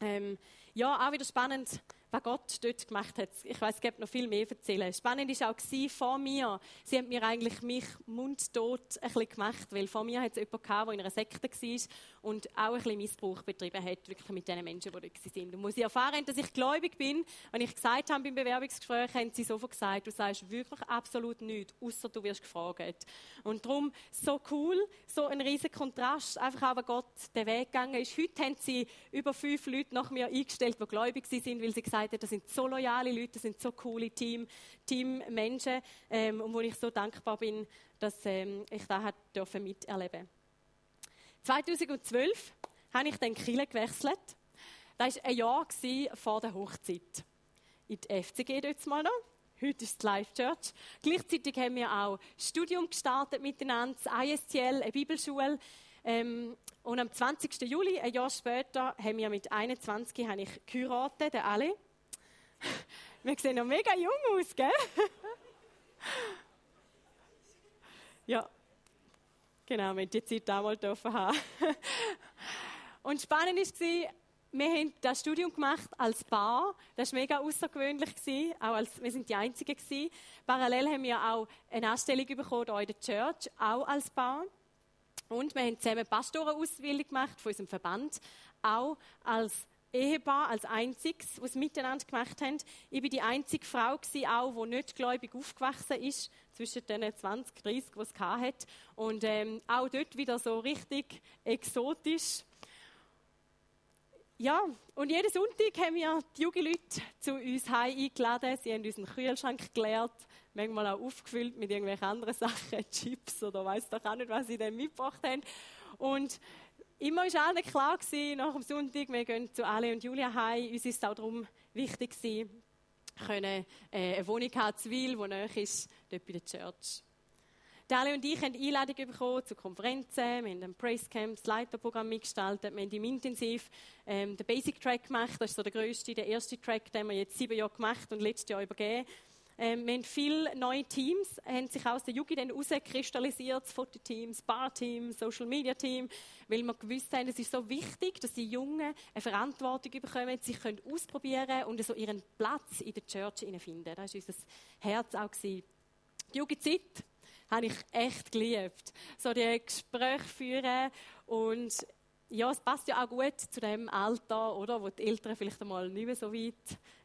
Ähm, ja, auch wieder spannend was Gott dort gemacht hat. Ich weiß, es gibt noch viel mehr zu erzählen. Spannend war auch vor mir. Sie haben mir eigentlich mich mundtot ein bisschen gemacht, weil vor mir hat es jemanden gehabt, der in einer Sekte war und auch ein bisschen Missbrauch betrieben hat, wirklich mit den Menschen, die dort sind. Und muss ich erfahren, dass ich gläubig bin, wenn ich gesagt habe beim Bewerbungsgespräch, haben sie sofort gesagt, du sagst wirklich absolut nichts, außer du wirst gefragt. Und darum so cool, so ein riesiger Kontrast, einfach auch, Gott den Weg gegangen ist. Heute haben sie über fünf Leute nach mir eingestellt, die gläubig sind, weil sie gesagt hat, das sind so loyale Leute, das sind so coole Team, Teammenschen, ähm, und wo ich so dankbar bin, dass ähm, ich da dürfen miterleben. 2012 habe ich dann Kille gewechselt. Das war ein Jahr vor der Hochzeit. In die FCG dort mal noch. Heute ist es Life Church. Gleichzeitig haben wir auch Studium gestartet miteinander, das ISTL, eine Bibelschule. Ähm, und am 20. Juli, ein Jahr später, haben wir mit 21 habe ich geheiratet, der Ali. Wir sehen noch mega jung aus, gell? ja, genau, wir die Zeit auch mal dürfen haben. Und spannend war, wir haben das Studium gemacht als Paar. Das war mega außergewöhnlich. Auch als, wir sind die Einzigen. Parallel haben wir auch eine Anstellung bekommen hier in der Church, auch als Paar. Und wir haben zusammen Pastorenausbildung gemacht von unserem Verband, auch als Ehepaar als einziges, was miteinander gemacht haben. Ich war die einzige Frau, gewesen, auch, die nicht gläubig aufgewachsen ist, zwischen den 20, 30, die es hatte. Und ähm, auch dort wieder so richtig exotisch. Ja, und jeden Sonntag haben wir die Jugendleute zu uns heim eingeladen. Sie haben unseren Kühlschrank geleert, manchmal auch aufgefüllt mit irgendwelchen anderen Sachen, Chips oder weiß doch auch nicht, was sie dann mitgebracht haben. Und immer war allen klar gewesen, nach dem Sonntag, wir gehen zu Ale und Julia heim. Uns ist es auch darum wichtig gewesen, können, äh, eine Wohnung zu Wil, die näher ist, dort bei der Church. Die Ale und ich haben Einladungen bekommen zu Konferenzen, wir haben ein Praise Camp, das Leiterprogramm mitgestaltet, wir haben im Intensiv ähm, den Basic Track gemacht, das ist so der grösste, der erste Track, den wir jetzt sieben Jahre gemacht und letztes Jahr übergeben. Ähm, wir haben viele neue Teams, haben sich aus der Jugend herauskristallisiert, das Fototeam, das Barteam, Social Media Team, weil wir gewusst haben, es ist so wichtig, dass die Jungen eine Verantwortung bekommen, sich können ausprobieren und so ihren Platz in der Church finden. Das war unser Herz auch. Die Jugendzeit habe ich echt geliebt. So die Gespräche führen und ja, es passt ja auch gut zu dem Alter, oder, wo die Eltern vielleicht einmal nicht mehr so weit,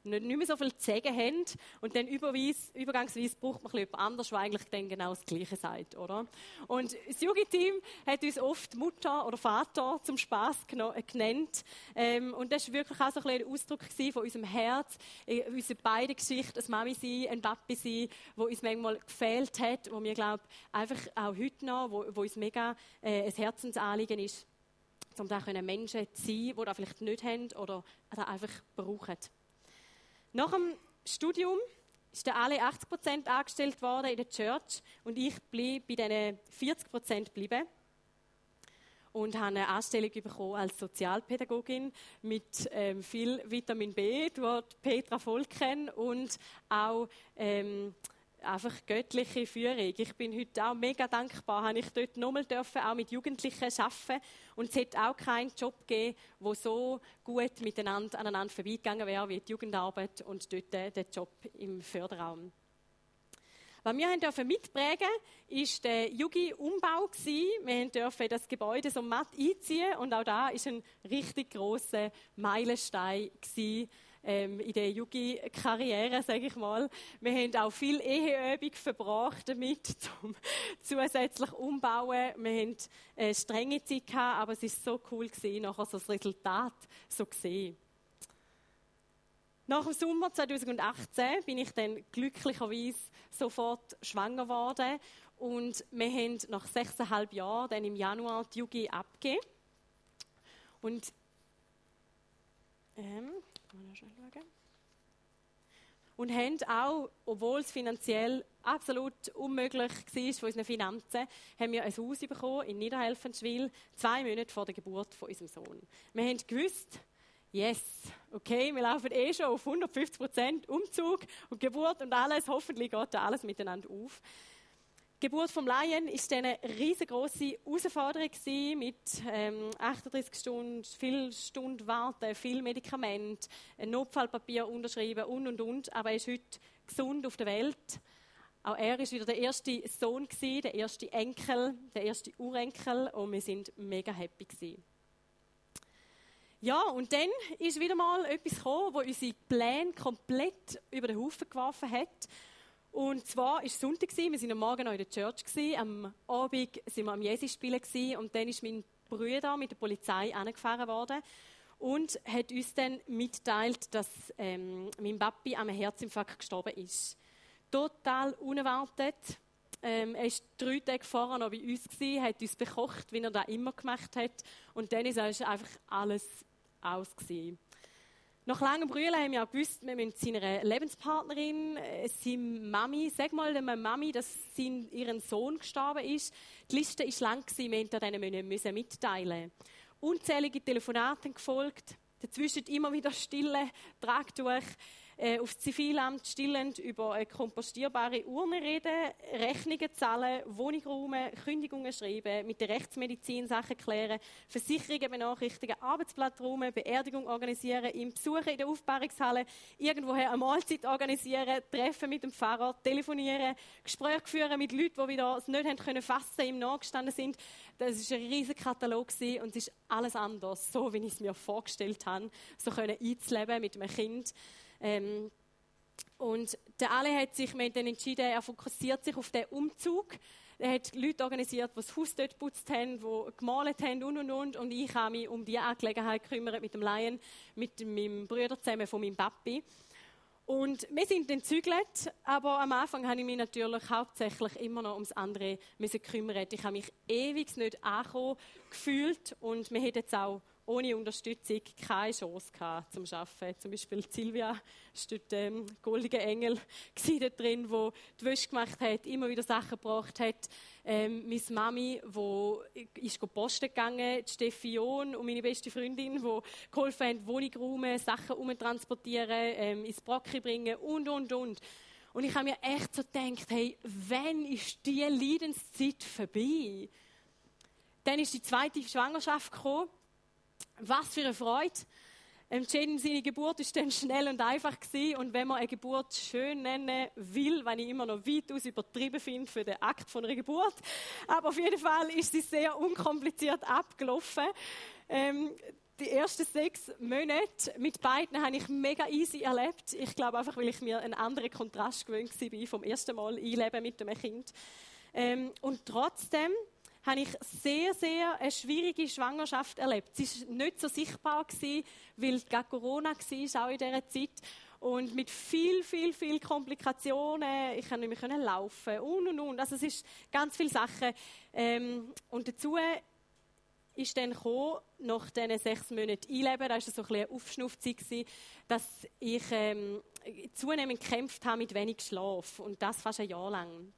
nicht, nicht mehr so viel zu sagen haben. Und dann übergangsweise braucht man etwas anderes, was eigentlich dann genau das Gleiche sagt, oder? Und das Jugendteam hat uns oft Mutter oder Vater zum Spaß genannt. Ähm, und das war wirklich auch so ein, ein Ausdruck von unserem Herz, unsere beiden Geschichten, ein Mami sein, ein Papi sein, wo uns manchmal gefehlt hat, wo wir, glaube einfach auch heute noch, wo, wo uns mega äh, ein Herzensanliegen ist um da Menschen zu sein, die das vielleicht nicht haben oder das einfach brauchen. Nach dem Studium ist der alle 80 Prozent angestellt worden in der Church und ich blieb bei diesen 40 Prozent geblieben und habe eine Anstellung bekommen als Sozialpädagogin mit ähm, viel Vitamin B, dort Petra Volken und auch ähm, einfach göttliche Führung. Ich bin heute auch mega dankbar, habe ich dort nochmal dürfen, auch mit Jugendlichen arbeiten. Und es hätte auch keinen Job gegeben, wo so gut miteinander aneinander vorbeigegangen wäre wie die Jugendarbeit und dort äh, der Job im Förderraum. Was wir dürfen mitprägen, ist der Jugi-Umbau Wir dürfen das Gebäude so matt einziehen und auch da ist ein richtig großer Meilenstein gewesen, ähm, in der Yugi-Karriere, sage ich mal. Wir haben auch viel Eheübung verbracht damit, zum zusätzlich umbauen. Wir haben eine strenge Zeit gehabt, aber es ist so cool gewesen, nachher so das Resultat so gesehen. Nach dem Sommer 2018 bin ich dann glücklicherweise sofort schwanger geworden und wir haben nach sechseinhalb Jahren dann im Januar die Yugi abgegeben. Und ähm, und haben auch, obwohl es finanziell absolut unmöglich war von unseren Finanzen, haben wir ein Haus bekommen in Niederhelfenschwil, zwei Monate vor der Geburt von unserem Sohn. Wir haben gewusst, yes, okay, wir laufen eh schon auf 150 Prozent Umzug und Geburt und alles, hoffentlich geht da alles miteinander auf. Die Geburt vom Laien ist eine riesengroße Herausforderung mit ähm, 38 Stunden, viel Stunden warten, viel Medikament, Notfallpapier unterschreiben und und und. Aber er ist heute gesund auf der Welt. Auch er ist wieder der erste Sohn gewesen, der erste Enkel, der erste Urenkel und wir sind mega happy gewesen. Ja, und dann ist wieder mal etwas gekommen, wo unsere Pläne komplett über den Haufen geworfen hat. Und zwar war es Sonntag, wir waren am Morgen noch in der Church, am Abend waren wir am Jesus spielen und dann ist mein Bruder mit der Polizei angefahren worden und hat uns dann mitgeteilt, dass ähm, mein Papi an einem Herzinfarkt gestorben ist. Total unerwartet. Ähm, er war drei Tage vorher noch bei uns, gewesen, hat uns bekocht, wie er das immer gemacht hat. Und dann ist einfach alles aus. Gewesen. Nach langem Brüllen haben wir auch gewusst, wir müssen seiner Lebenspartnerin, äh, seiner Mami, sag mal der Mami, dass sein, ihren Sohn gestorben ist. Die Liste war lang, wir mussten denen müssen mitteilen. Unzählige Telefonate gefolgt, dazwischen immer wieder Stille, Tragtuch äh, aufs Zivilamt stillend über eine kompostierbare Urne reden, Rechnungen zahlen, Wohnung räumen, Kündigungen schreiben, mit der Rechtsmedizin Sachen klären, Versicherungen benachrichtigen, Arbeitsplatz räumen, Beerdigung organisieren, ihm Besuchen in der Aufbahrungshalle, irgendwoher eine Mahlzeit organisieren, Treffen mit dem Pfarrer, telefonieren, Gespräche führen mit Leuten, die wieder es nicht haben können fassen, ihm nachgestanden sind. Das war ein riesiger Katalog und es ist alles anders, so wie ich es mir vorgestellt habe, so können einzuleben mit einem Kind. Ähm, und der Ale hat sich mit dann entschieden, er fokussiert sich auf den Umzug. Er hat Leute organisiert, die das Haus dort geputzt haben, die gemalt haben und und und. Und ich habe mich um diese Angelegenheit gekümmert mit dem Lion, mit meinem Bruder zusammen von meinem Papi. Und wir sind dann zügelt, aber am Anfang habe ich mich natürlich hauptsächlich immer noch ums andere müssen kümmern. Ich habe mich ewig nicht angekommen gefühlt und wir hätten jetzt auch ohne Unterstützung keine Chance gehabt zum Arbeiten. Zum Beispiel Silvia war dort ähm, goldige Engel da drin, wo die Wäsche gemacht hat, immer wieder Sachen gebracht hat. Ähm, meine Mami, die ist posten gegangen, die Steffi John und meine beste Freundin, die geholfen haben, Wohnung räumen, Sachen umtransportieren, ähm, ins Brocki bringen und, und, und. Und ich habe mir echt so gedacht, hey, wann ist diese Leidenszeit vorbei? Dann ist die zweite Schwangerschaft gekommen was für eine Freude. Jane, seine Geburt ist dann schnell und einfach gewesen. Und wenn man eine Geburt schön nennen will, wenn ich immer noch weitaus übertrieben finde für den Akt von einer Geburt, aber auf jeden Fall ist sie sehr unkompliziert abgelaufen. Ähm, die ersten sechs Monate mit beiden habe ich mega easy erlebt. Ich glaube einfach, weil ich mir einen anderen Kontrast gewöhnt war vom ersten Mal einleben mit einem Kind. Ähm, und trotzdem habe ich sehr, sehr eine schwierige Schwangerschaft erlebt. Sie war nicht so sichtbar, gewesen, weil es Corona war, auch in dieser Zeit. Und mit viel, viel, viel Komplikationen. Ich konnte nicht mehr laufen und, und, und. Also es ist ganz viele Sachen. Ähm, und dazu ist dann gekommen, nach diesen sechs Monaten Einleben, da war so ein bisschen eine Aufschnuffzeit, dass ich ähm, zunehmend gekämpft habe mit wenig Schlaf. Und das fast ein Jahr lang.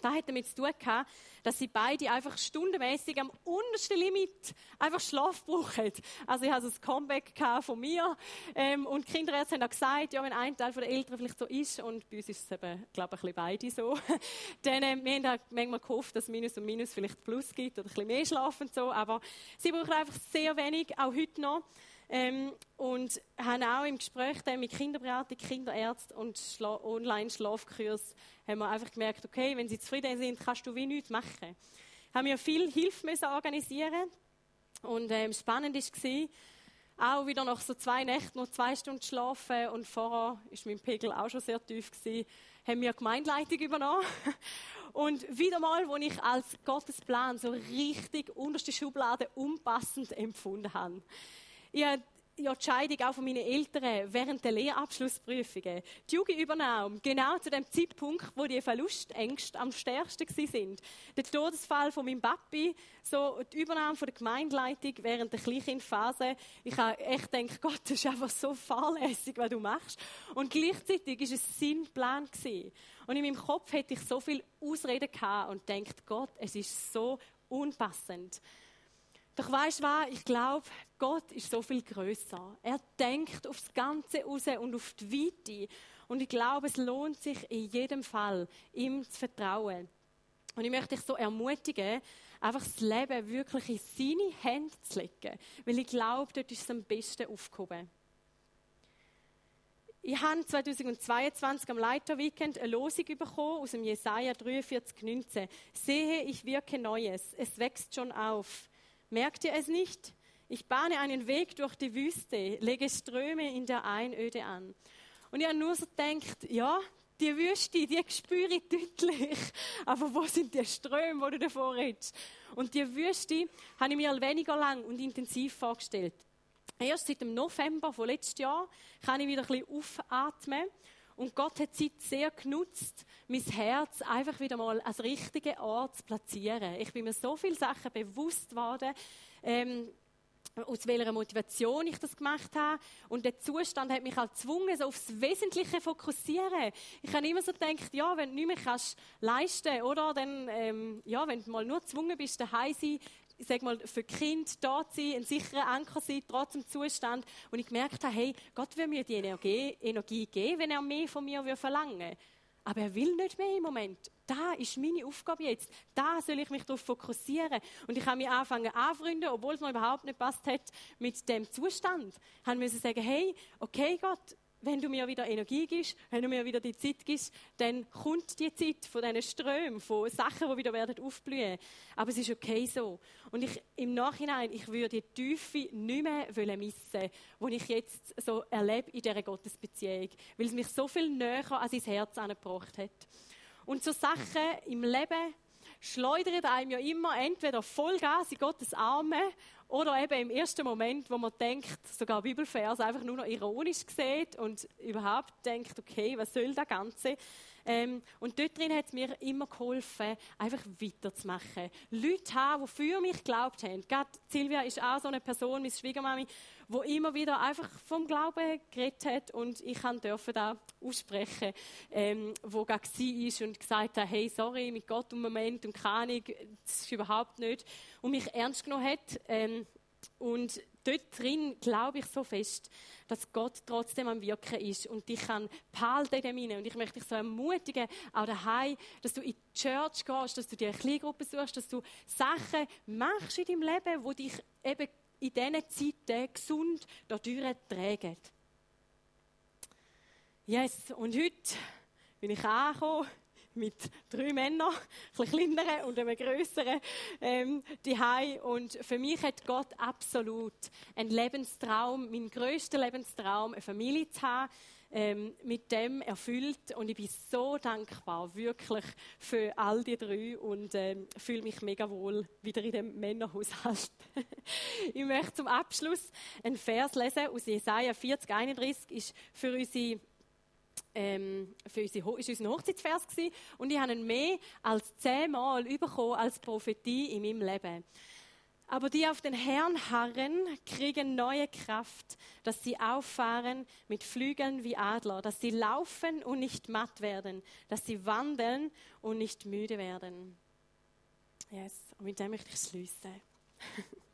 Das hat damit zu tun gehabt, dass sie beide einfach stundenmäßig am untersten Limit einfach Schlaf brauchen. Also ich hatte ein Comeback von mir ähm, und die Kinderärzte haben auch gesagt, ja, wenn ein Teil der Eltern vielleicht so ist und bei uns ist es eben, glaube ich, ein bisschen beide so, dann äh, wir haben manchmal gehofft, dass Minus und Minus vielleicht Plus gibt oder ein bisschen mehr Schlaf und so, aber sie brauchen einfach sehr wenig, auch heute noch. Ähm, und haben auch im Gespräch mit Kinderberatung, Kinderärzten und Schla Online-Schlafkurs haben wir einfach gemerkt, okay, wenn sie zufrieden sind, kannst du wie nichts machen. Haben wir viel Hilfe müssen organisieren und ähm, spannend war, auch wieder nach so zwei Nächten noch zwei Stunden schlafen und vorher ist mein Pegel auch schon sehr tief gewesen, haben wir Gemeindeleitung übernommen. Und wieder mal, wo ich als Gottes Plan so richtig unterste Schublade unpassend empfunden habe. Ich habe die Entscheidung auch von meinen Eltern während der Lehrabschlussprüfungen, die Jugendübernahme, genau zu dem Zeitpunkt, wo die Verlustängste am stärksten sind. Der Todesfall von meinem Papi, so die Übernahme von der Gemeindeleitung während der Kleinkindphase. Ich habe echt gedacht, Gott, das ist einfach so fahrlässig, was du machst. Und gleichzeitig war es sein Plan. Und in meinem Kopf hätte ich so viel Ausreden gehabt und denkt, Gott, es ist so unpassend. Doch weißt du was? Ich glaube, Gott ist so viel größer. Er denkt aufs Ganze raus und auf die Weite. Und ich glaube, es lohnt sich in jedem Fall, ihm zu vertrauen. Und ich möchte dich so ermutigen, einfach das Leben wirklich in seine Hände zu legen. Weil ich glaube, dort ist es am besten aufgehoben. Ich habe 2022 am Leiterweekend eine Losung bekommen aus dem Jesaja 43,19. Sehe, ich wirke Neues. Es wächst schon auf. Merkt ihr es nicht? Ich bahne einen Weg durch die Wüste, lege Ströme in der Einöde an. Und ich habe nur so gedacht, ja, die Wüste, die spüre ich deutlich. Aber wo sind die Ströme, wo du davor redest? Und die Wüste habe ich mir weniger lang und intensiv vorgestellt. Erst seit dem November von letztes Jahr kann ich wieder ein bisschen aufatmen. Und Gott hat Zeit sehr genutzt, mein Herz einfach wieder mal als richtige Ort zu platzieren. Ich bin mir so viele Sachen bewusst geworden, ähm, aus welcher Motivation ich das gemacht habe. Und der Zustand hat mich auch gezwungen, so aufs Wesentliche zu fokussieren. Ich habe immer so gedacht, ja, wenn du nicht mehr kannst leisten, oder? Dann, ähm, ja, wenn du mal nur gezwungen bist, daheim sein, ich sag mal, für Kind da zu sein, ein sicherer Anker sein, trotz dem Zustand. Und ich gemerkt habe, hey, Gott will mir die Energie, geben, wenn er mehr von mir verlangen will. Aber er will nicht mehr im Moment. Da ist meine Aufgabe jetzt. Da soll ich mich darauf fokussieren. Und ich habe mich anfangen anfreunden, obwohl es mir überhaupt nicht passt hat mit dem Zustand. Ich musste sagen, hey, okay Gott, wenn du mir wieder Energie gibst, wenn du mir wieder die Zeit gibst, dann kommt die Zeit von diesen Strömen, von Sachen, die wieder werden aufblühen. Aber es ist okay so. Und ich, im Nachhinein, ich würde die Tiefe nicht mehr missen, die ich jetzt so erlebe in dieser Gottesbeziehung, weil es mich so viel näher an sein Herz angebracht hat. Und so Sachen im Leben schleudern einem ja immer entweder Vollgas in Gottes Arme oder eben im ersten Moment, wo man denkt, sogar Bibelvers einfach nur noch ironisch sieht und überhaupt denkt, okay, was soll das Ganze? Ähm, und dort drin hat es mir immer geholfen, einfach weiterzumachen. Leute haben, die für mich geglaubt haben. Gerade Silvia ist auch so eine Person, meine Schwiegermami, wo immer wieder einfach vom Glauben geredet hat und ich durfte da aussprechen, ähm, wo gar ist und gesagt hat, hey, sorry, mit Gott im Moment und keine Ahnung, das ist überhaupt nicht und mich ernst genommen hat ähm, und dort drin glaube ich so fest, dass Gott trotzdem am Wirken ist und dich kann behalten in dem Sinne. Und ich möchte dich so ermutigen, auch daheim, dass du in die Church gehst, dass du dir eine Kleingruppe suchst, dass du Sachen machst in deinem Leben, wo dich eben in diesen Zeiten gesund dadurch tragen. Yes, und heute bin ich angekommen mit drei Männern, ein kleineren und einem grösseren, ähm, die Und für mich hat Gott absolut einen Lebenstraum, meinen grössten Lebenstraum, eine Familie zu haben, ähm, mit dem erfüllt. Und ich bin so dankbar, wirklich, für all die drei und ähm, fühle mich mega wohl wieder in dem Männerhaushalt. ich möchte zum Abschluss einen Vers lesen aus Jesaja 40, 31, ist für unsere ähm, für unsere, ist unser Hochzeitsvers gewesen, und ich habe ihn mehr als zehnmal bekommen als Prophetie in meinem Leben. Aber die auf den Herrn harren, kriegen neue Kraft, dass sie auffahren mit Flügeln wie Adler, dass sie laufen und nicht matt werden, dass sie wandeln und nicht müde werden. Yes, und mit dem möchte ich schließen.